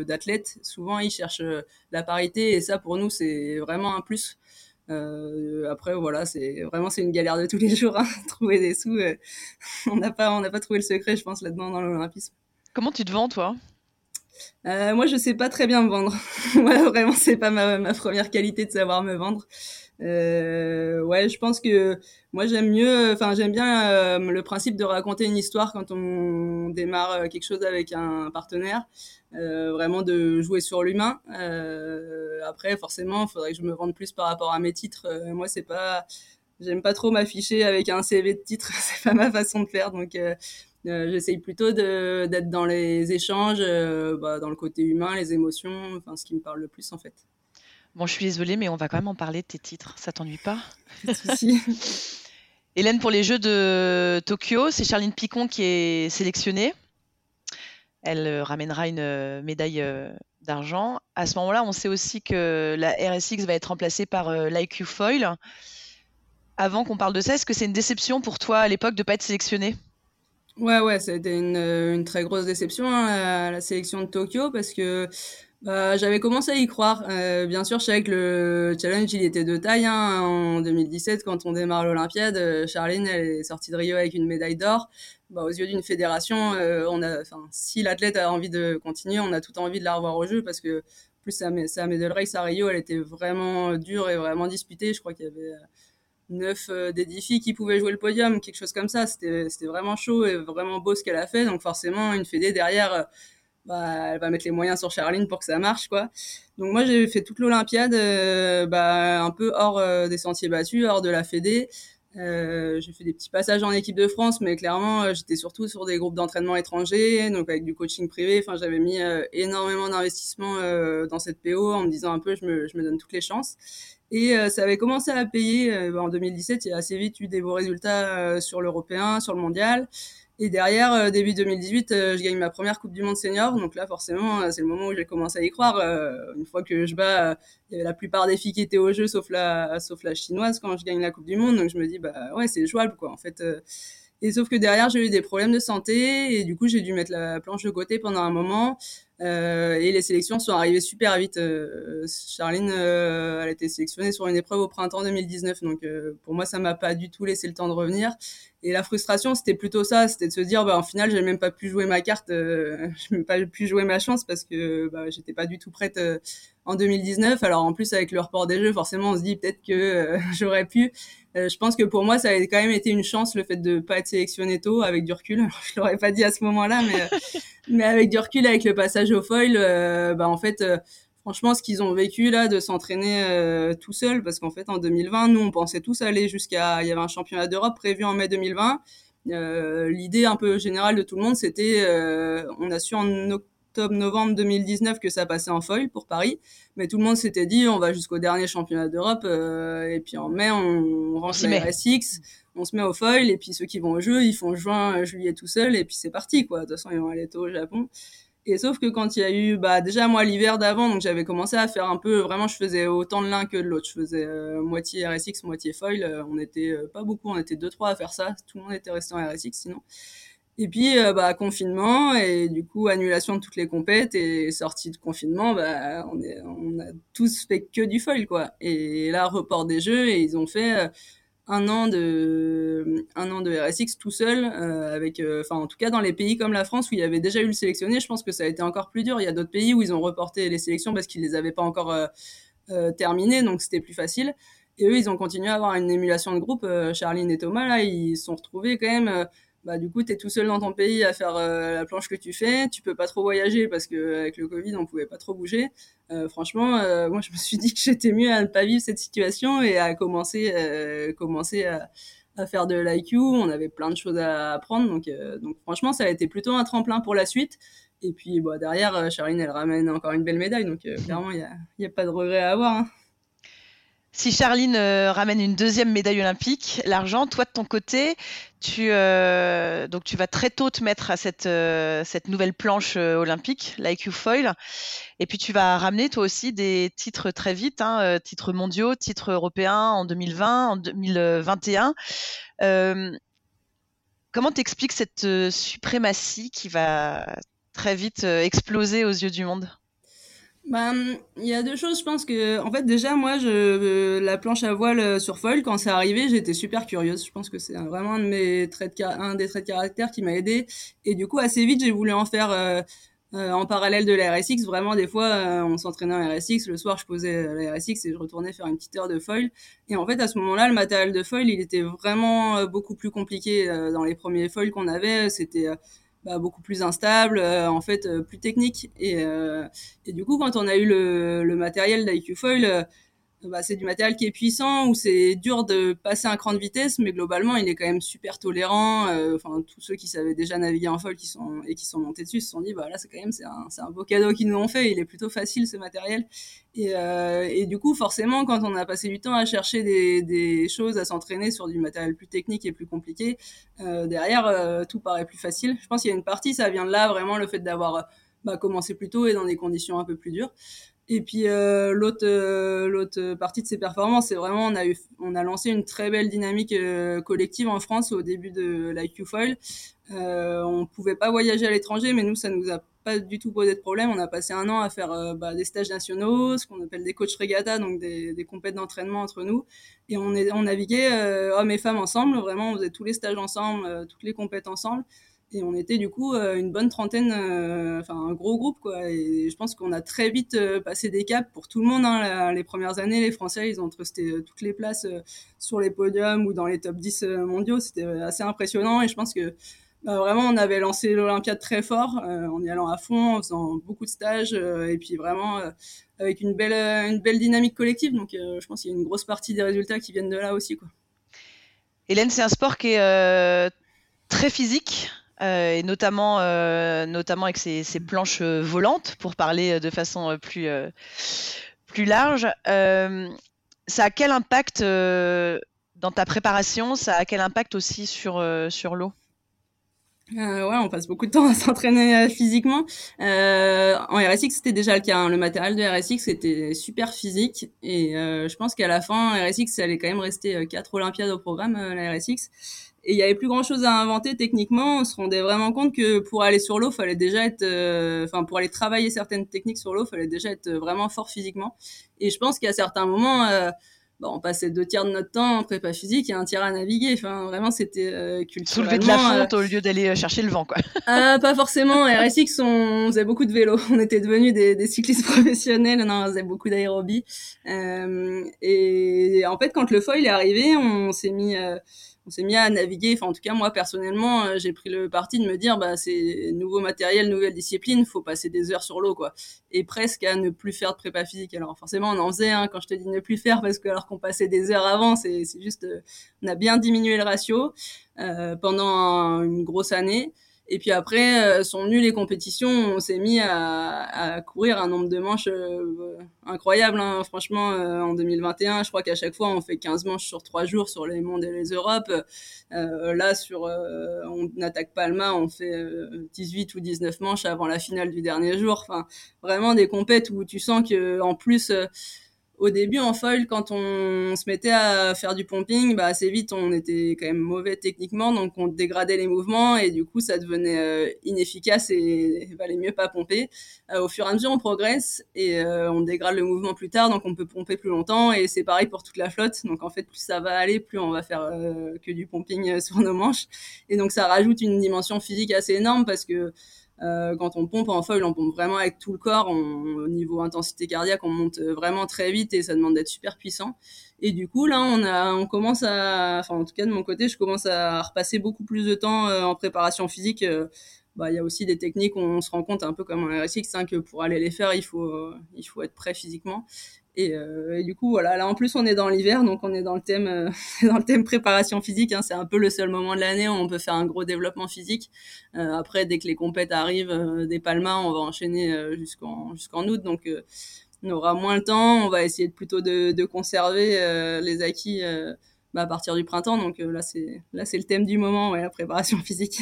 d'athlètes, souvent ils cherchent euh, la parité et ça, pour nous, c'est vraiment un plus. Euh, après, voilà, c'est vraiment c'est une galère de tous les jours, hein, trouver des sous. euh, on n'a pas on n'a pas trouvé le secret, je pense, là-dedans dans l'olympisme. Comment tu te vends, toi? Euh, moi, je sais pas très bien me vendre. ouais, vraiment, c'est pas ma, première qualité de savoir me vendre. Euh, ouais, je pense que moi j'aime mieux, enfin j'aime bien euh, le principe de raconter une histoire quand on démarre quelque chose avec un partenaire, vraiment de jouer sur l'humain. Après, forcément, il faudrait que je me vende plus par rapport à mes titres. Moi, c'est pas j'aime pas trop m'afficher avec un CV de titre, c'est pas ma façon de faire. Donc, j'essaye plutôt d'être dans les échanges, bah, dans le côté humain, les émotions, enfin, ce qui me parle le plus en fait. Bon, je suis désolée, mais on va quand même en parler de tes titres. Ça t'ennuie pas? Pas de souci. Hélène, pour les Jeux de Tokyo, c'est Charline Picon qui est sélectionnée. Elle euh, ramènera une euh, médaille euh, d'argent. À ce moment-là, on sait aussi que la RSX va être remplacée par l'IQ Foil. Avant qu'on parle de ça, est-ce que c'est une déception pour toi à l'époque de ne pas être sélectionnée? Ouais, ouais, ça a été une, très grosse déception, hein, la sélection de Tokyo, parce que bah, j'avais commencé à y croire. Euh, bien sûr, je savais que le challenge, il était de taille. Hein. En 2017, quand on démarre l'Olympiade, euh, Charline, elle est sortie de Rio avec une médaille d'or. Bah, aux yeux d'une fédération, euh, on a, si l'athlète a envie de continuer, on a tout envie de la revoir au jeu parce que plus sa, sa medal race à Rio, elle était vraiment dure et vraiment disputée. Je crois qu'il y avait neuf des défis qui pouvaient jouer le podium, quelque chose comme ça. C'était vraiment chaud et vraiment beau ce qu'elle a fait. Donc forcément, une fédé derrière bah, elle va mettre les moyens sur Charline pour que ça marche, quoi. Donc moi, j'ai fait toute l'Olympiade, euh, bah, un peu hors euh, des sentiers battus, hors de la Fédé. Euh, j'ai fait des petits passages en équipe de France, mais clairement, euh, j'étais surtout sur des groupes d'entraînement étrangers, donc avec du coaching privé. Enfin, j'avais mis énormément d'investissement dans cette PO en me disant un peu, je me, je me donne toutes les chances. Et ça avait commencé à payer en 2017. Il y a assez vite eu des beaux résultats sur l'européen, sur le mondial. Et derrière, euh, début 2018, euh, je gagne ma première Coupe du Monde senior. Donc là, forcément, euh, c'est le moment où j'ai commencé à y croire. une fois que je bats, il y avait la plupart des filles qui étaient au jeu, sauf la, sauf la chinoise quand je gagne la Coupe du Monde. Donc je me dis, bah ouais, c'est jouable, quoi. En fait, et sauf que derrière, j'ai eu des problèmes de santé et du coup, j'ai dû mettre la planche de côté pendant un moment. Euh, et les sélections sont arrivées super vite. Euh, Charline, euh, elle a été sélectionnée sur une épreuve au printemps 2019. Donc euh, pour moi, ça m'a pas du tout laissé le temps de revenir. Et la frustration, c'était plutôt ça, c'était de se dire, bah en final, j'ai même pas pu jouer ma carte, j'ai même pas pu jouer ma chance parce que bah, j'étais pas du tout prête en 2019. Alors en plus avec le report des jeux, forcément, on se dit peut-être que j'aurais pu. Euh, je pense que pour moi, ça a quand même été une chance le fait de pas être sélectionné tôt avec du recul. je l'aurais pas dit à ce moment-là, mais euh, mais avec du recul, avec le passage au foil, euh, bah en fait franchement, ce qu'ils ont vécu là, de s'entraîner tout seul, parce qu'en fait, en 2020, nous, on pensait tous aller jusqu'à, il y avait un championnat d'Europe prévu en mai 2020. Euh, L'idée un peu générale de tout le monde, c'était, euh, on a su en octobre octobre-novembre 2019 que ça passait en foil pour Paris. Mais tout le monde s'était dit, on va jusqu'au dernier championnat d'Europe. Euh, et puis en mai, on range la RSX, on se met au foil. Et puis ceux qui vont au jeu, ils font juin, juillet tout seul. Et puis c'est parti, quoi. De toute façon, ils vont aller tôt au Japon. Et sauf que quand il y a eu, bah, déjà moi l'hiver d'avant, donc j'avais commencé à faire un peu, vraiment je faisais autant de l'un que de l'autre. Je faisais euh, moitié RSX, moitié foil. Euh, on était pas beaucoup, on était deux trois à faire ça. Tout le monde était resté en RSX sinon. Et puis, euh, bah, confinement et du coup, annulation de toutes les compètes et sortie de confinement, bah, on, est, on a tous fait que du foil, quoi. Et là, report des jeux et ils ont fait euh, un an de un an de RSX tout seul, euh, avec, enfin, en tout cas, dans les pays comme la France où il y avait déjà eu le sélectionné, je pense que ça a été encore plus dur. Il y a d'autres pays où ils ont reporté les sélections parce qu'ils les avaient pas encore terminées, donc c'était plus facile. Et eux, ils ont continué à avoir une émulation de groupe. Charline et Thomas, là, ils se sont retrouvés quand même bah du coup tu es tout seul dans ton pays à faire euh, la planche que tu fais, tu peux pas trop voyager parce que avec le Covid on pouvait pas trop bouger. Euh, franchement, euh, moi je me suis dit que j'étais mieux à ne pas vivre cette situation et à commencer commencer à, à, faire de l'IQ. On avait plein de choses à apprendre donc donc franchement ça a été plutôt un tremplin pour la suite. Et puis bah, derrière Charline elle ramène encore une belle médaille donc clairement il y a, y a pas de regret à avoir. Hein. Si Charline euh, ramène une deuxième médaille olympique, l'argent, toi de ton côté, tu, euh, donc tu vas très tôt te mettre à cette, euh, cette nouvelle planche olympique, l'IQ Foil, et puis tu vas ramener toi aussi des titres très vite, hein, titres mondiaux, titres européens en 2020, en 2021. comment t'expliques cette suprématie qui va très vite exploser aux yeux du monde? Bah, il y a deux choses, je pense que, en fait, déjà, moi, je, euh, la planche à voile euh, sur foil, quand c'est arrivé, j'étais super curieuse. Je pense que c'est vraiment un de mes traits de, un des traits de caractère qui m'a aidé. Et du coup, assez vite, j'ai voulu en faire, euh, en parallèle de la RSX. Vraiment, des fois, on s'entraînait en RSX. Le soir, je posais la RSX et je retournais faire une petite heure de foil. Et en fait, à ce moment-là, le matériel de foil, il était vraiment beaucoup plus compliqué. dans les premiers foils qu'on avait, c'était, bah, beaucoup plus instable, euh, en fait euh, plus technique. Et, euh, et, du coup, quand on a eu le, le matériel d'IQ Foil, bah, c'est du matériel qui est puissant, où c'est dur de passer un cran de vitesse, mais globalement, il est quand même super tolérant. Euh, enfin, tous ceux qui savaient déjà naviguer en foil qui sont, et qui sont montés dessus se sont dit, bah là, c'est quand même, c'est un, un, beau cadeau qu'ils nous ont fait. Il est plutôt facile, ce matériel. Et, euh, du coup, forcément, quand on a passé du temps à chercher des, choses, à s'entraîner sur du matériel plus technique et plus compliqué, euh, derrière, tout paraît plus facile. Je pense qu'il y a une partie, ça vient de là, vraiment, le fait d'avoir bah, commencé plus tôt et dans des conditions un peu plus dures. Et puis euh, l'autre euh, l'autre partie de ces performances, c'est vraiment on a eu on a lancé une très belle dynamique euh, collective en France au début de la Q-Foil. Euh, on pouvait pas voyager à l'étranger, mais nous ça nous a pas du tout posé de problème. On a passé un an à faire euh, bah, des stages nationaux, ce qu'on appelle des coachs regatta, donc des, des compètes d'entraînement entre nous. Et on, est, on naviguait hommes et femmes ensemble. Vraiment, on faisait tous les stages ensemble, toutes les compètes ensemble. Et on était du coup euh, une bonne trentaine, euh, enfin un gros groupe quoi. Et je pense qu'on a très vite euh, passé des caps pour tout le monde. Hein. les premières années, les Français, ils ont trusté toutes les places sur les podiums ou dans les top 10 mondiaux. C'était assez impressionnant et je pense que bah, vraiment on avait lancé l'Olympiade très fort en y allant à fond, en faisant beaucoup de stages et puis vraiment avec une belle, une belle dynamique collective. Donc je pense qu'il y a une grosse partie des résultats qui viennent de là aussi quoi. Hélène, c'est un sport qui est très physique. Euh, et notamment, euh, notamment avec ces, planches euh, volantes, pour parler de façon plus, plus large. ça a quel impact dans ta préparation Ça a quel impact aussi sur, sur l'eau? Euh, ouais, on passe beaucoup de temps à s'entraîner physiquement. Euh, en RSX, c'était déjà le cas. Hein. Le matériel de RSX était super physique. Et euh, je pense qu'à la fin, RSX, allait quand même rester quatre Olympiades au programme, la RSX et il y avait plus grand chose à inventer techniquement. On se rendait vraiment compte que pour aller sur l'eau, fallait déjà être, euh, enfin pour aller travailler certaines techniques sur l'eau, fallait déjà être vraiment fort physiquement. Et je pense qu'à certains moments, euh, bon, on passait deux tiers de notre temps en prépa physique et un tiers à naviguer. Enfin, vraiment, c'était euh, culturellement. Soulever de la fonte au lieu d'aller chercher le vent, quoi. Ah, pas forcément. RSX, on faisait beaucoup de vélo. On était devenus des, des cyclistes professionnels. Non, on faisait beaucoup d'aérobie. et en fait, quand le foil est arrivé, on s'est mis on s'est mis à naviguer. Enfin, en tout cas, moi personnellement, euh, j'ai pris le parti de me dire, bah, c'est nouveau matériel, nouvelle discipline, faut passer des heures sur l'eau, quoi. Et presque à ne plus faire de prépa physique. Alors, forcément, on en faisait, hein, quand je te dis ne plus faire, parce que alors qu'on passait des heures avant, c'est juste, euh, on a bien diminué le ratio euh, pendant une grosse année. Et puis après, euh, sont venues les compétitions, on s'est mis à, à, courir un nombre de manches euh, incroyable. Hein. Franchement, euh, en 2021, je crois qu'à chaque fois, on fait 15 manches sur 3 jours sur les mondes et les Europes. là, sur, on attaque Palma, on fait 18 ou 19 manches avant la finale du dernier jour. Enfin, vraiment des compètes où tu sens que en plus au début en foil, quand on se mettait à faire du pumping, bah assez vite on était quand même mauvais techniquement, donc on dégradait les mouvements et du coup ça devenait euh, inefficace et valait mieux pas pomper. Euh, au fur et à mesure on progresse et euh, on dégrade le mouvement plus tard, donc on peut pomper plus longtemps et c'est pareil pour toute la flotte. Donc en fait plus ça va aller, plus on va faire que du pumping sur nos manches et donc ça rajoute une dimension physique assez énorme parce que euh, quand on pompe en foil, on pompe vraiment avec tout le corps. au niveau intensité cardiaque, on monte vraiment très vite et ça demande d'être super puissant. Et du coup, là, on a, on commence à, enfin, en tout cas de mon côté, je commence à repasser beaucoup plus de temps euh, en préparation physique. Euh, bah, il y a aussi des techniques où on se rend compte un peu comme en RSX, hein, que pour aller les faire, il faut, il faut être prêt physiquement. Et, euh, et, du coup, voilà, là en plus on est dans l'hiver, donc on est dans le thème, euh, dans le thème préparation physique. Hein, c'est un peu le seul moment de l'année où on peut faire un gros développement physique. Euh, après, dès que les compètes arrivent, des palmas, on va enchaîner jusqu'en jusqu'en août, donc on aura moins le temps. On va essayer de, plutôt de, de conserver les acquis bah, à partir du printemps. Donc là, c'est là c'est le thème du moment, ouais, la préparation physique.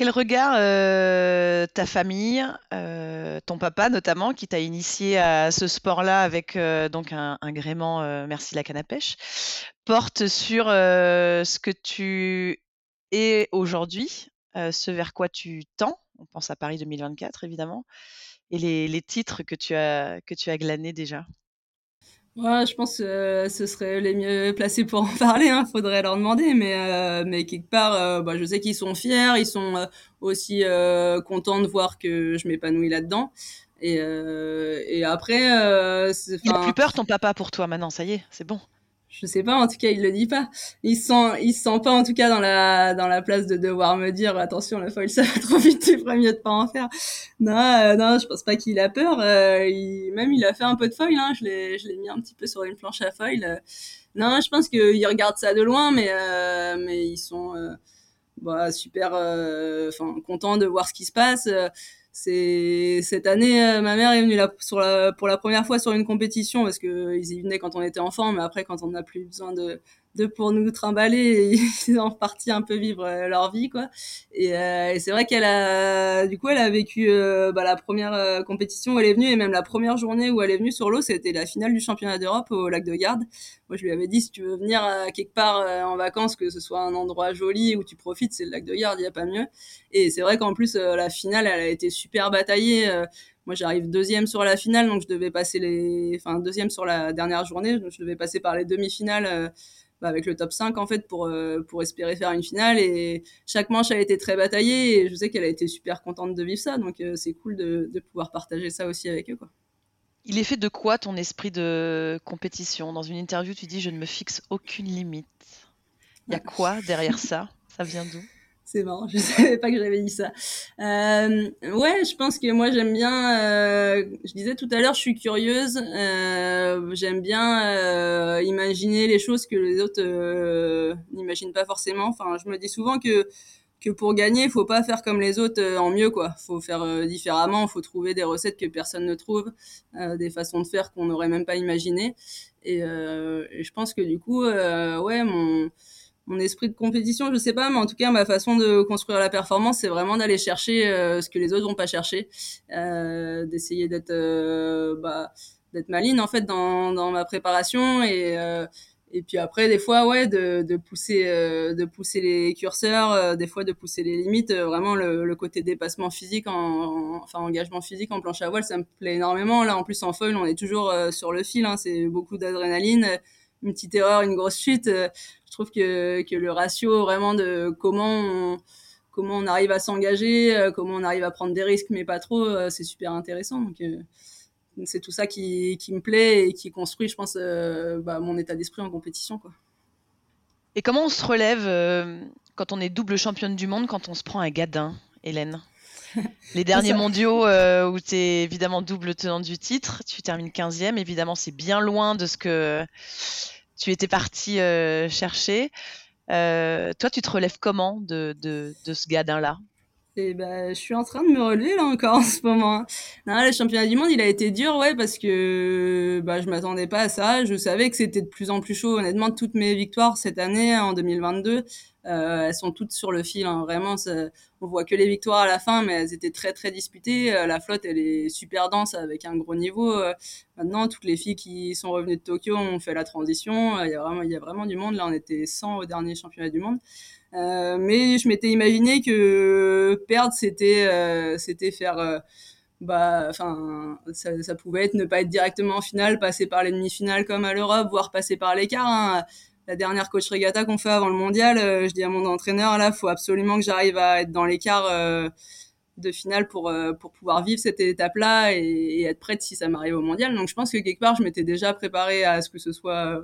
Quel regard euh, ta famille, euh, ton papa notamment, qui t'a initié à ce sport-là avec euh, donc un, un gréement Merci la canne à pêche, porte sur ce que tu es aujourd'hui, ce vers quoi tu tends? On pense à Paris 2024 évidemment, et les, les titres que tu as que tu as glanés déjà. Ouais, je pense que euh, ce serait les mieux placés pour en parler. Hein. Faudrait leur demander, mais euh, mais quelque part, euh, bah, je sais qu'ils sont fiers, ils sont euh, aussi euh, contents de voir que je m'épanouis là-dedans. Et, et après, il a plus peur ton papa pour toi maintenant. Ça y est, c'est bon. Je sais pas, en tout cas, il le dit pas. Il se sent, il se sent pas, en tout cas, dans la, dans la place de devoir me dire, attention, la foil, ça va trop vite, tu ferais mieux de pas en faire. Non, euh, non, je pense pas qu'il a peur. Euh, il, même, il a fait un peu de foil, hein. Je l'ai, je l'ai mis un petit peu sur une planche à foil. Non, je pense qu'ils regardent ça de loin, mais, euh, mais ils sont, bah, super, enfin, contents de voir ce qui se passe c'est cette année euh, ma mère est venue là sur la, pour la première fois sur une compétition parce que ils y venaient quand on était enfant mais après quand on n'a plus besoin de de pour nous trimballer ils sont repartis un peu vivre euh, leur vie quoi. Et, euh, et c'est vrai qu'elle a du coup elle a vécu euh, bah, la première euh, compétition où elle est venue et même la première journée où elle est venue sur l'eau c'était la finale du championnat d'Europe au lac de Garde moi je lui avais dit si tu veux venir quelque part en vacances que ce soit un endroit joli où tu profites c'est le lac de Garde il y a pas mieux. Et c'est vrai qu'en plus la finale elle a été super bataillée moi j'arrive deuxième sur la finale donc je devais passer les enfin deuxième sur la dernière journée donc je devais passer par les demi-finales bah, avec le top 5 en fait pour euh, pour espérer faire une finale. Et chaque manche a été très bataillée et je sais qu'elle a été super contente de vivre ça. Donc euh, c'est cool de, de, pouvoir partager ça aussi avec eux quoi. Il est fait de quoi ton esprit de compétition? Dans une interview, tu dis je ne me fixe aucune limite. Il y a quoi derrière ça? Ça vient d'où? C'est marrant, je savais pas que j'avais dit ça. Euh, ouais, je pense que moi j'aime bien. Euh, je disais tout à l'heure, je suis curieuse. Euh, j'aime bien euh, imaginer les choses que les autres euh, n'imaginent pas forcément. Enfin, je me dis souvent que que pour gagner, il faut pas faire comme les autres euh, en mieux, quoi. Faut faire différemment. Faut trouver des recettes que personne ne trouve, des façons de faire qu'on n'aurait même pas imaginé. Et, et, je pense que du coup, ouais, mon mon esprit de compétition, je sais pas, mais en tout cas, ma façon de construire la performance, c'est vraiment d'aller chercher euh, ce que les autres vont pas chercher, euh, d'essayer d'être euh, bah, d'être maline en fait dans, dans ma préparation et euh, et puis après des fois ouais de, de pousser euh, de pousser les curseurs, des fois de pousser les limites, vraiment le, côté dépassement physique en, enfin engagement physique en planche à voile, ça me plaît énormément. Là en plus en foil, on est toujours sur le fil, hein, c'est beaucoup d'adrénaline, une petite erreur, une grosse chute je trouve que, que le ratio vraiment de comment on, comment on arrive à s'engager, euh, comment on arrive à prendre des risques, mais pas trop, euh, c'est super intéressant. Donc, euh, c'est tout ça qui, qui, me plaît et qui construit, je pense, bah, mon état d'esprit en compétition. Quoi. Et comment on se relève quand on est double championne du monde, quand on se prend un gadin, Hélène? les derniers mondiaux où tu es évidemment double tenante du titre, tu termines 15e, évidemment c'est bien loin de ce que tu étais parti euh, chercher. Euh, toi, tu te relèves comment de, de, de ce gadin-là et ben, je suis en train de me relever là encore en ce moment. Non, le championnat du monde, il a été dur, ouais, parce que bah, je m'attendais pas à ça. Je savais que c'était de plus en plus chaud. Honnêtement, toutes mes victoires cette année, en 2022, euh, elles sont toutes sur le fil. Hein. Vraiment, on voit que les victoires à la fin, mais elles étaient très très disputées. Euh, la flotte, elle est super dense avec un gros niveau. Euh, maintenant, toutes les filles qui sont revenues de Tokyo ont fait la transition. Il y a vraiment du monde. Là, on était 100 au dernier championnat du monde. Euh, mais je m'étais imaginé que perdre, c'était c'était faire bah enfin ça, ça, pouvait être ne pas être directement en finale passer par les demi-finales comme à l'Europe voire passer par l'écart hein la dernière coach regatta qu'on fait avant le mondial, euh, je dis à mon entraîneur là, faut absolument que j'arrive à être dans l'écart euh, de finale pour euh, pour pouvoir vivre cette étape-là et, être prête si ça m'arrive au mondial. Donc je pense que quelque part je m'étais déjà préparée à ce que ce soit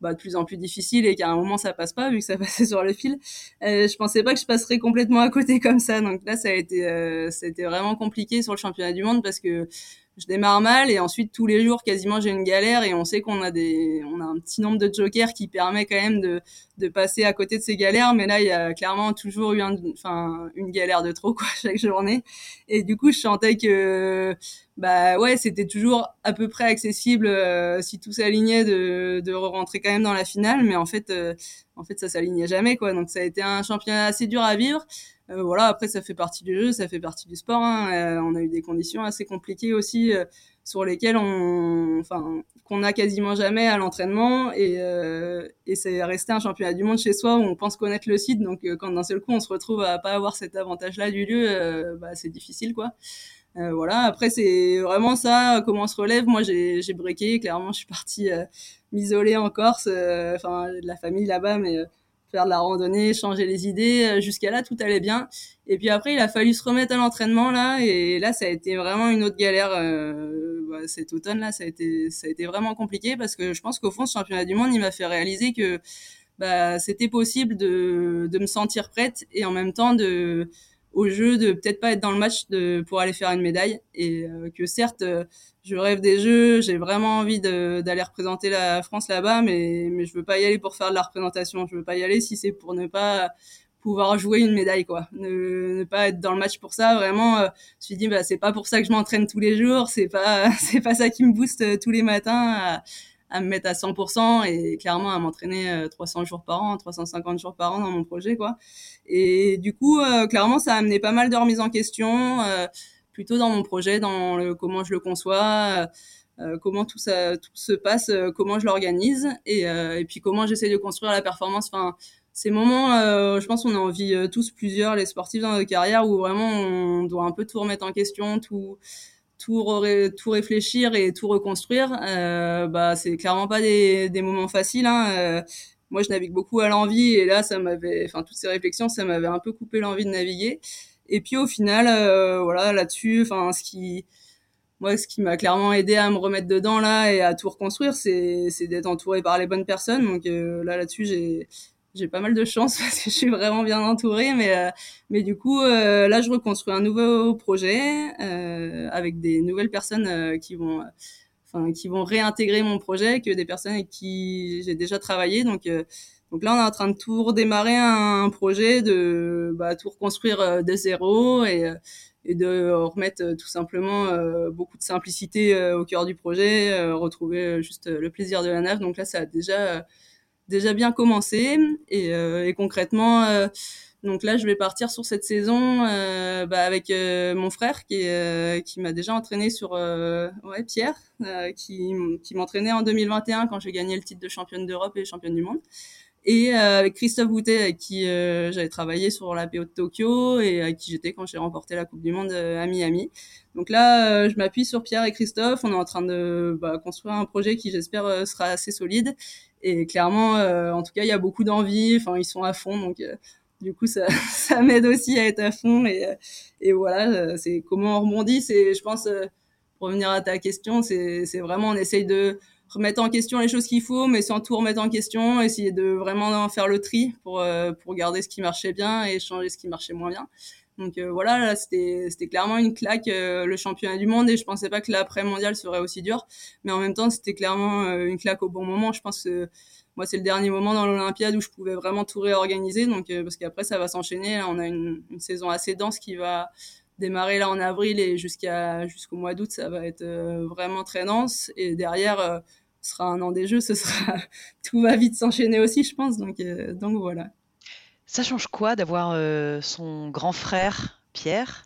bah, de plus en plus difficile et qu'à un moment ça passe pas vu que ça passait sur le fil. Euh, je pensais pas que je passerais complètement à côté comme ça. Donc là ça a été euh, été vraiment compliqué sur le championnat du monde parce que je démarre mal et ensuite tous les jours quasiment j'ai une galère et on sait qu'on a des on a un petit nombre de jokers qui permet quand même de de passer à côté de ces galères. Mais là il y a clairement toujours eu un, enfin une galère de trop quoi chaque journée. Et du coup je sentais que bah ouais c'était toujours à peu près accessible euh, si tout s'alignait de de rentrer quand même dans la finale. Mais en fait euh, en fait ça s'alignait jamais quoi. Donc ça a été un championnat assez dur à vivre voilà, après ça fait partie du jeu, ça fait partie du sport. Hein. Euh, on a eu des conditions assez compliquées aussi euh, sur lesquelles on, enfin, qu'on a quasiment jamais à l'entraînement et, et c'est resté un championnat du monde chez soi où on pense connaître le site. Donc quand d'un seul coup on se retrouve à pas avoir cet avantage-là du lieu, bah, c'est difficile quoi. Euh, voilà, après c'est vraiment ça, comment on se relève. Moi j'ai j'ai breaké, clairement je suis partie euh, m'isoler en Corse, enfin de la famille là-bas, mais faire de la randonnée, changer les idées. Jusqu'à là, tout allait bien. Et puis après, il a fallu se remettre à l'entraînement là, et là, ça a été vraiment une autre galère. Bah, cet automne là, ça a été, ça a été vraiment compliqué parce que je pense qu'au fond, ce championnat du monde, il m'a fait réaliser que bah, c'était possible de, de me sentir prête et en même temps de au jeu de peut-être pas être dans le match de, pour aller faire une médaille. Et euh, que certes euh, je rêve des jeux j'ai vraiment envie d'aller représenter la France là-bas mais mais je veux pas y aller pour faire de la représentation. Je veux pas y aller si c'est pour ne pas pouvoir jouer une médaille quoi. Ne, ne pas être dans le match pour ça vraiment euh, je me suis dit bah c'est pas pour ça que je m'entraîne tous les jours c'est pas c'est pas ça qui me booste tous les matins à me mettre à 100% et clairement à m'entraîner 300 euh, jours par an, 350 jours par an dans mon projet, quoi. Et du coup, euh, clairement, ça a amené pas mal de remises en question, euh, plutôt dans mon projet, dans le comment je le conçois, comment tout ça tout se passe, comment je l'organise et, et puis comment j'essaie de construire la performance. Enfin, ces moments, je pense qu'on a envie tous plusieurs, les sportifs dans notre carrière, où vraiment on doit un peu tout remettre en question, tout tout, tout réfléchir et tout reconstruire, euh, bah c'est clairement pas des, des moments faciles. Hein. Euh, moi, je navigue beaucoup à l'envie et là, ça m'avait, enfin toutes ces réflexions, ça m'avait un peu coupé l'envie de naviguer. Et puis au final, euh, voilà, là-dessus, enfin ce qui, moi, ce qui m'a clairement aidé à me remettre dedans là et à tout reconstruire, c'est, d'être entouré par les bonnes personnes. Donc là, là-dessus, j'ai j'ai pas mal de chance parce que je suis vraiment bien entourée, mais euh, mais du coup euh, là je reconstruis un nouveau projet euh, avec des nouvelles personnes euh, qui vont enfin qui vont réintégrer mon projet, que des personnes avec qui j'ai déjà travaillé, donc donc là on est en train de tout redémarrer un, projet de bah, tout reconstruire de zéro et et de remettre tout simplement beaucoup de simplicité au cœur du projet, retrouver juste le plaisir de la nave. Donc là ça a déjà déjà bien commencé et, euh, et concrètement euh, donc là je vais partir sur cette saison euh, bah, avec mon frère qui qui m'a déjà entraîné sur ouais Pierre qui qui m'entraînait en 2021 quand j'ai gagné le titre de championne d'Europe et championne du monde et avec Christophe Boutet avec qui j'avais travaillé sur la PO de Tokyo et avec qui j'étais quand j'ai remporté la Coupe du Monde à Miami. Donc là, je m'appuie sur Pierre et Christophe. On est en train de bah, construire un projet qui, j'espère, sera assez solide et clairement, euh, en tout cas, il y a beaucoup d'envie. Enfin, ils sont à fond, donc euh, du coup, ça, ça m'aide aussi à être à fond. Et, euh, et voilà, c'est comment on rebondit. C'est, je pense, pour revenir à ta question, c'est, c'est vraiment on essaye de remettre en question les choses qu'il faut, mais sans tout remettre en question, essayer de vraiment faire le tri pour pour garder ce qui marchait bien et changer ce qui marchait moins bien. Donc euh, voilà, là, c'était clairement une claque euh, le championnat du monde et je pensais pas que l'après mondial serait aussi dur, mais en même temps c'était clairement euh, une claque au bon moment. Je pense que moi c'est le dernier moment dans l'Olympiade où je pouvais vraiment tout réorganiser, donc parce qu'après ça va s'enchaîner. On a une, saison assez dense qui va démarrer là en avril et jusqu'au mois d'août ça va être vraiment très dense et derrière ce sera un an des Jeux, ce sera tout va vite s'enchaîner aussi, je pense. Donc donc voilà. Ça change quoi d'avoir euh, son grand frère, Pierre,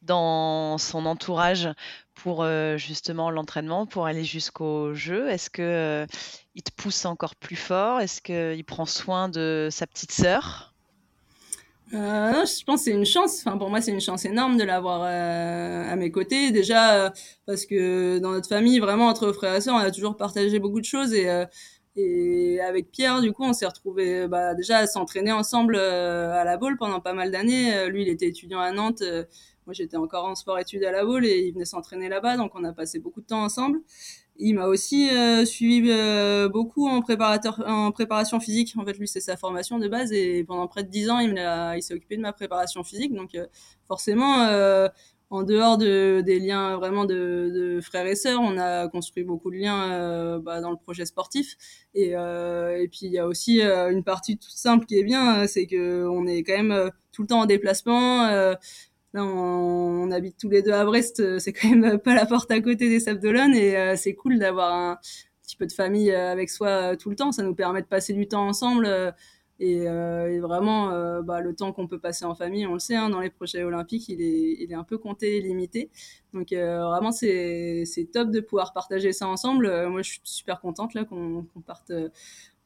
dans son entourage pour euh, justement l'entraînement, pour aller jusqu'au jeu? Est-ce que euh, il te pousse encore plus fort? Est-ce qu'il prend soin de sa petite sœur? Je pense que c'est une chance. Enfin, pour moi, c'est une chance énorme de l'avoir à mes côtés. Déjà, parce que dans notre famille, vraiment entre frères et sœurs, on a toujours partagé beaucoup de choses et et avec Pierre, du coup, on s'est retrouvés bah, déjà à s'entraîner ensemble euh, à la boule pendant pas mal d'années. Euh, lui, il était étudiant à Nantes. Euh, moi, j'étais encore en sport-études à la boule et il venait s'entraîner là-bas. Donc, on a passé beaucoup de temps ensemble. Il m'a aussi suivi beaucoup en, préparation physique. En fait, lui, c'est sa formation de base. Et pendant près de dix ans, il, il s'est occupé de ma préparation physique. Donc, forcément, en dehors de, des liens vraiment de, de, frères et sœurs, on a construit beaucoup de liens euh, bah, dans le projet sportif. Et, euh, et puis il y a aussi euh, une partie toute simple qui est bien, c'est que on est quand même euh, tout le temps en déplacement. là, on, on, habite tous les deux à Brest, c'est quand même pas la porte à côté des Sables d'Olonne, et c'est cool d'avoir un petit peu de famille avec soi tout le temps. Ça nous permet de passer du temps ensemble et, euh, et vraiment, euh, bah, le temps qu'on peut passer en famille, on le sait, hein, dans les projets olympiques, il est, un peu compté et limité. Donc euh, vraiment, c'est top de pouvoir partager ça ensemble. Moi, je suis super contente qu'on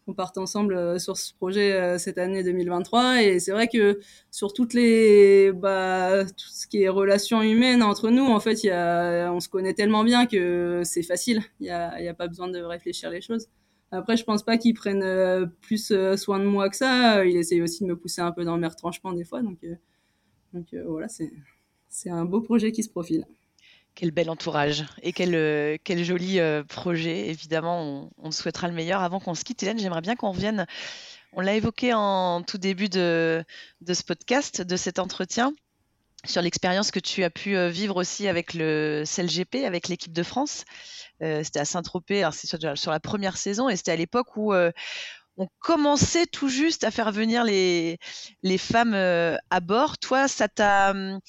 qu parte ensemble sur ce projet cette année 2023 et c'est vrai que sur toutes les bah tout ce qui est relations humaines entre nous en fait on se connaît tellement bien que c'est facile il y a a pas besoin de réfléchir les choses Après, je pense pas qu'il prenne plus soin de moi que ça. Il essaye aussi de me pousser un peu dans mes retranchements des fois. Donc, donc voilà, c'est un beau projet qui se profile. Quel bel entourage et quel, quel joli projet. Évidemment, on, on, souhaitera le meilleur. Avant qu'on se quitte, Hélène, j'aimerais bien qu'on revienne. On l'a évoqué en tout début de, de, ce podcast, de cet entretien, sur l'expérience que tu as pu vivre aussi avec le CLGP, avec l'équipe de France. Euh, c'était à Saint-Tropez, c'est sur, sur, la première saison, et c'était à l'époque où on commençait tout juste à faire venir les, les femmes à bord. Toi, ça t'a hum,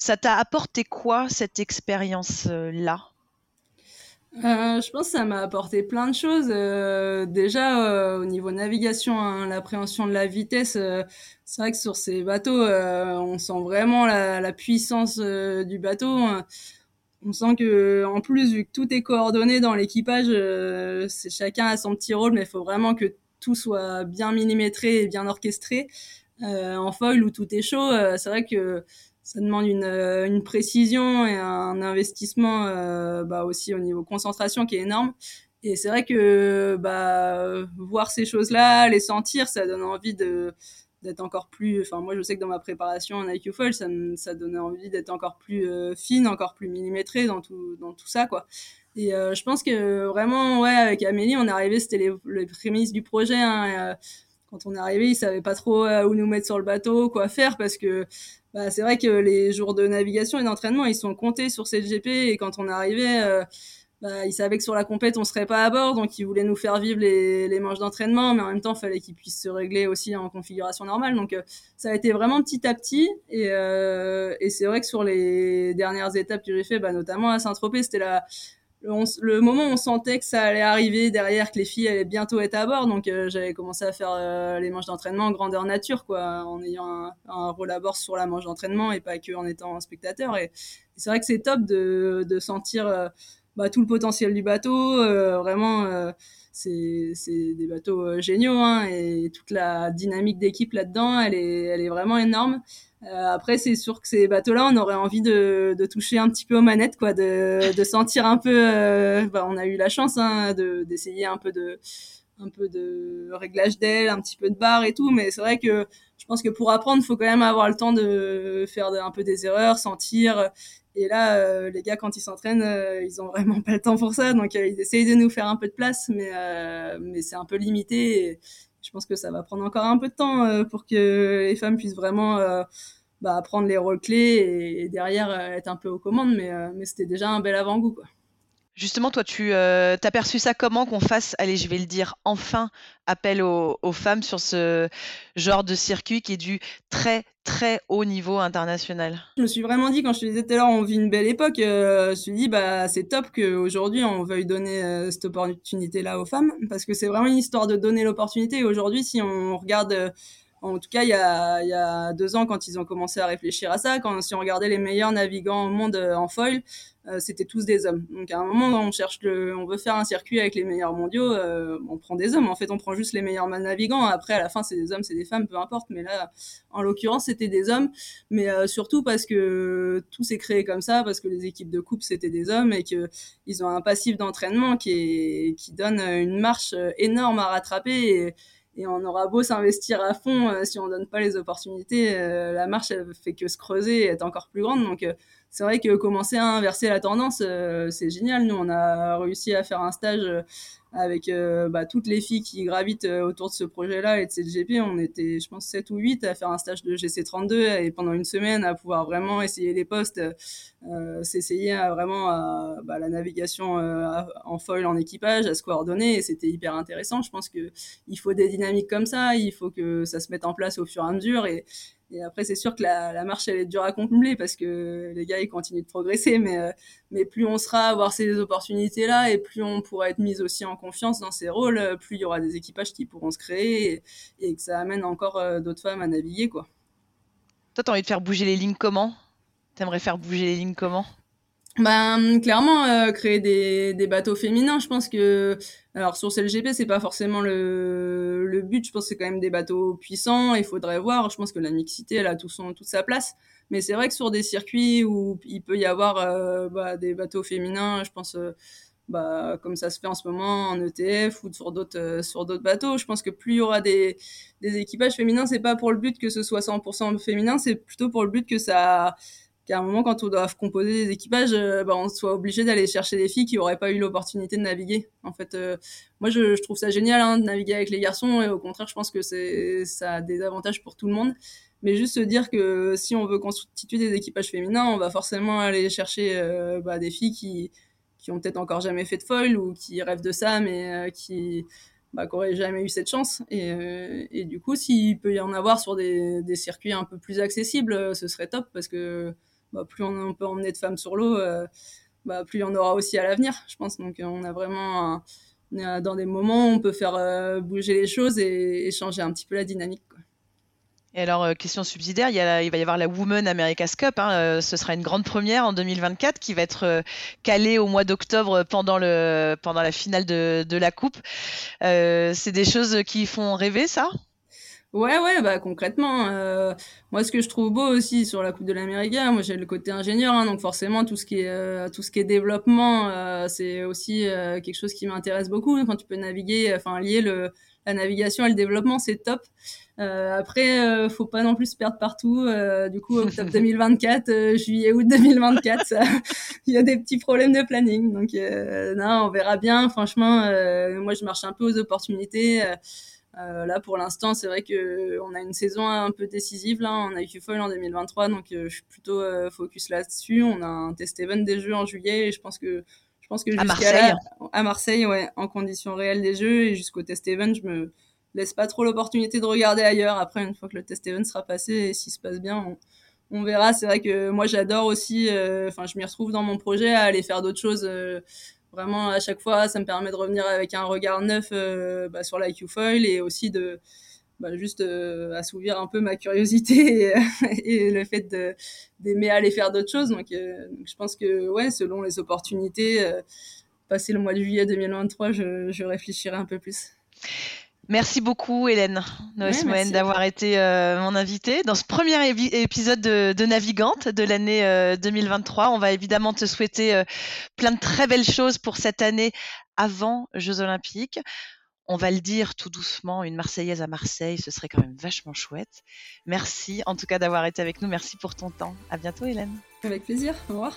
ça t'a apporté quoi cette expérience-là euh, je pense que ça m'a apporté plein de choses. Euh, déjà, euh, au niveau navigation, hein, l'appréhension de la vitesse, euh, c'est vrai que sur ces bateaux, euh, on sent vraiment la, la puissance du bateau. On sent que, en plus, vu que tout est coordonné dans l'équipage, chacun a son petit rôle, mais il faut vraiment que tout soit bien millimétré et bien orchestré. en foil où tout est chaud, c'est vrai que ça demande une, euh, une, précision et un investissement euh, bah aussi au niveau concentration qui est énorme. Et c'est vrai que bah, voir ces choses-là, les sentir, ça donne envie de d'être encore plus. Enfin, moi, je sais que dans ma préparation en IQ Foil, ça, ça donnait envie d'être encore plus euh, fine, encore plus millimétrée dans tout, dans tout ça, quoi. Et je pense que vraiment, ouais, avec Amélie, on est arrivé, c'était les, les prémices du projet. Hein, quand on est arrivé, ils savaient pas trop où nous mettre sur le bateau, quoi faire, parce que bah, c'est vrai que les jours de navigation et d'entraînement, ils sont comptés sur CLGP et quand on arrivait, euh, bah, ils savaient que sur la compète, on serait pas à bord, donc ils voulaient nous faire vivre les, les manches d'entraînement, mais en même temps, il fallait qu'ils puissent se régler aussi en configuration normale. Donc euh, ça a été vraiment petit à petit et, euh, et c'est vrai que sur les dernières étapes que j'ai fait, bah, notamment à Saint-Tropez, c'était la le, moment où on sentait que ça allait arriver derrière, que les filles allaient bientôt être à bord, donc euh, j'avais commencé à faire euh, les manches d'entraînement en grandeur nature, quoi, en ayant un, rôle à bord sur la manche d'entraînement et pas que en étant spectateur. Et, c'est vrai que c'est top de, sentir euh, bah, tout le potentiel du bateau, vraiment. c'est des bateaux géniaux hein, et toute la dynamique d'équipe là-dedans, elle est vraiment énorme. Euh, après, c'est sûr que ces bateaux-là, on aurait envie de, de, toucher un petit peu aux manettes, quoi, de, de sentir un peu. Euh, bah, on a eu la chance hein, d'essayer un peu de un peu de réglage d'aile, un petit peu de barre et tout, mais c'est vrai que je pense que pour apprendre, faut quand même avoir le temps de faire un peu des erreurs, sentir. Et là, euh, les gars, quand ils s'entraînent, euh, ils ont vraiment pas le temps pour ça, donc ils essayent de nous faire un peu de place, mais mais c'est un peu limité. Je pense que ça va prendre encore un peu de temps euh, pour que les femmes puissent vraiment euh, bah, prendre les rôles clés et, derrière euh, être un peu aux commandes, mais, mais c'était déjà un bel avant-goût. Quoi. Justement, toi, tu euh, as perçu ça comment qu'on fasse, allez, je vais le dire, enfin appel aux, femmes sur ce genre de circuit qui est du très, très haut niveau international? Je me suis vraiment dit, quand je te disais tout à l'heure, on vit une belle époque, euh, je me suis dit, bah, c'est top qu'aujourd'hui, on veuille donner euh, cette opportunité-là aux femmes, parce que c'est vraiment une histoire de donner l'opportunité. Aujourd'hui, si on regarde en tout cas, il y, a, il y a deux ans, quand ils ont commencé à réfléchir à ça, quand si on regardait les meilleurs navigants au monde euh, en foil, euh, c'était tous des hommes. Donc à un moment, on cherche le, on veut faire un circuit avec les meilleurs mondiaux, euh, on prend des hommes. En fait, on prend juste les meilleurs navigants. Après, à la fin, c'est des hommes, c'est des femmes, peu importe. Mais là, en l'occurrence, c'était des hommes. Mais euh, surtout parce que tout s'est créé comme ça, parce que les équipes de coupe c'était des hommes et que ils ont un passif d'entraînement qui qui donne une marche énorme à rattraper. Et on aura beau s'investir à fond, euh, si on donne pas les opportunités, euh, la marche elle fait que se creuser et être encore plus grande. Donc euh, c'est vrai que commencer à inverser la tendance, c'est génial. Nous on a réussi à faire un stage avec euh, bah, toutes les filles qui gravitent euh, autour de ce projet-là et de cette GP. On était, je pense, 7 ou 8 à faire un stage de GC32 et pendant une semaine à pouvoir vraiment essayer les postes, euh, s'essayer à vraiment à, bah, la navigation euh, en foil en équipage, à se coordonner et c'était hyper intéressant. Je pense que il faut des dynamiques comme ça, il faut que ça se mette en place au fur et à mesure et après, c'est sûr que la, marche, elle est dure à combler parce que les gars, ils continuent de progresser. Mais, euh, mais plus on sera à avoir ces opportunités-là et plus on pourra être mis aussi en confiance dans ces rôles, euh, plus il y aura des équipages qui pourront se créer et, et que ça amène encore euh, d'autres femmes à naviguer. Quoi. Toi, t'as envie de faire bouger les lignes comment? T'aimerais faire bouger les lignes comment? Ben clairement euh, créer des, des bateaux féminins je pense que alors sur CLGP c'est pas forcément le, le but. Je pense que c'est quand même des bateaux puissants. Il faudrait voir. Je pense que la mixité elle a tout son toute sa place. Mais c'est vrai que sur des circuits où il peut y avoir euh, bah, des bateaux féminins je pense euh, bah, comme ça se fait en ce moment en ETF ou sur d'autres sur d'autres bateaux. Je pense que plus il y aura des, des équipages féminins, c'est pas pour le but que ce soit 100% féminin, c'est plutôt pour le but que ça qu'à un moment, quand on doit composer des équipages, euh, bah, on soit obligé d'aller chercher des filles qui n'auraient pas eu l'opportunité de naviguer. En fait, euh, moi, je, trouve ça génial hein, de naviguer avec les garçons, et au contraire, je pense que ça a des avantages pour tout le monde. Mais juste se dire que si on veut constituer des équipages féminins, on va forcément aller chercher euh, bah, des filles qui qui ont peut-être encore jamais fait de foil ou qui rêvent de ça, mais qui bah, n'auraient jamais eu cette chance. Et, et du coup, s'il peut y en avoir sur des, des circuits un peu plus accessibles, ce serait top parce que bah, plus on, peut emmener de femmes sur l'eau, euh, bah, plus il y en aura aussi à l'avenir, je pense. Donc on a vraiment est dans des moments où on peut faire euh, bouger les choses et, changer un petit peu la dynamique. Et alors, euh, question subsidiaire, il, va y avoir la Women America's Cup. Hein, euh, ce sera une grande première en 2024 qui va être euh, calée au mois d'octobre pendant, la finale de, la Coupe. Euh, c'est des choses qui font rêver, ça? Ouais, ouais, bah concrètement, euh, moi ce que je trouve beau aussi sur la Coupe de l'Amérique, moi j'ai le côté ingénieur, hein, donc forcément tout ce qui est euh, tout ce qui est développement, euh, c'est aussi euh, quelque chose qui m'intéresse beaucoup. Quand tu peux naviguer, enfin lier le la navigation et le développement, c'est top. Euh, après, faut pas non plus se perdre partout. du coup, octobre 2024, juillet, août 2024, il y a des petits problèmes de planning. Donc, non, on verra bien. Franchement, moi, je marche un peu aux opportunités. Euh, là, pour l'instant, c'est vrai que on a une saison un peu décisive. Là, on a eu foil en 2023, donc euh, je suis plutôt euh, focus là-dessus. On a un test event des jeux en juillet, et je pense que je pense que à Marseille, à Marseille, ouais, en conditions réelles des jeux et jusqu'au test event, je me laisse pas trop l'opportunité de regarder ailleurs. Après, une fois que le test event sera passé et s'il se passe bien, on, on verra. C'est vrai que moi, j'adore aussi. Enfin, je m'y retrouve dans mon projet à aller faire d'autres choses Vraiment, à chaque fois, ça me permet de revenir avec un regard neuf euh, bah, sur l'IQ Foil et aussi de bah, juste euh, assouvir un peu ma curiosité et, et le fait d'aimer aller faire d'autres choses. Donc, euh, donc, je pense que, ouais, selon les opportunités, passer le mois de juillet 2023, je, je réfléchirai un peu plus. Merci beaucoup, Hélène Noesmoen, ouais, d'avoir été euh, mon invitée dans ce premier épisode de, de, Navigante de l'année euh, 2023. On va évidemment te souhaiter euh, plein de très belles choses pour cette année avant Jeux Olympiques. On va le dire tout doucement, une Marseillaise à Marseille, ce serait quand même vachement chouette. Merci en tout cas d'avoir été avec nous. Merci pour ton temps. À bientôt, Hélène. Avec plaisir. Au revoir.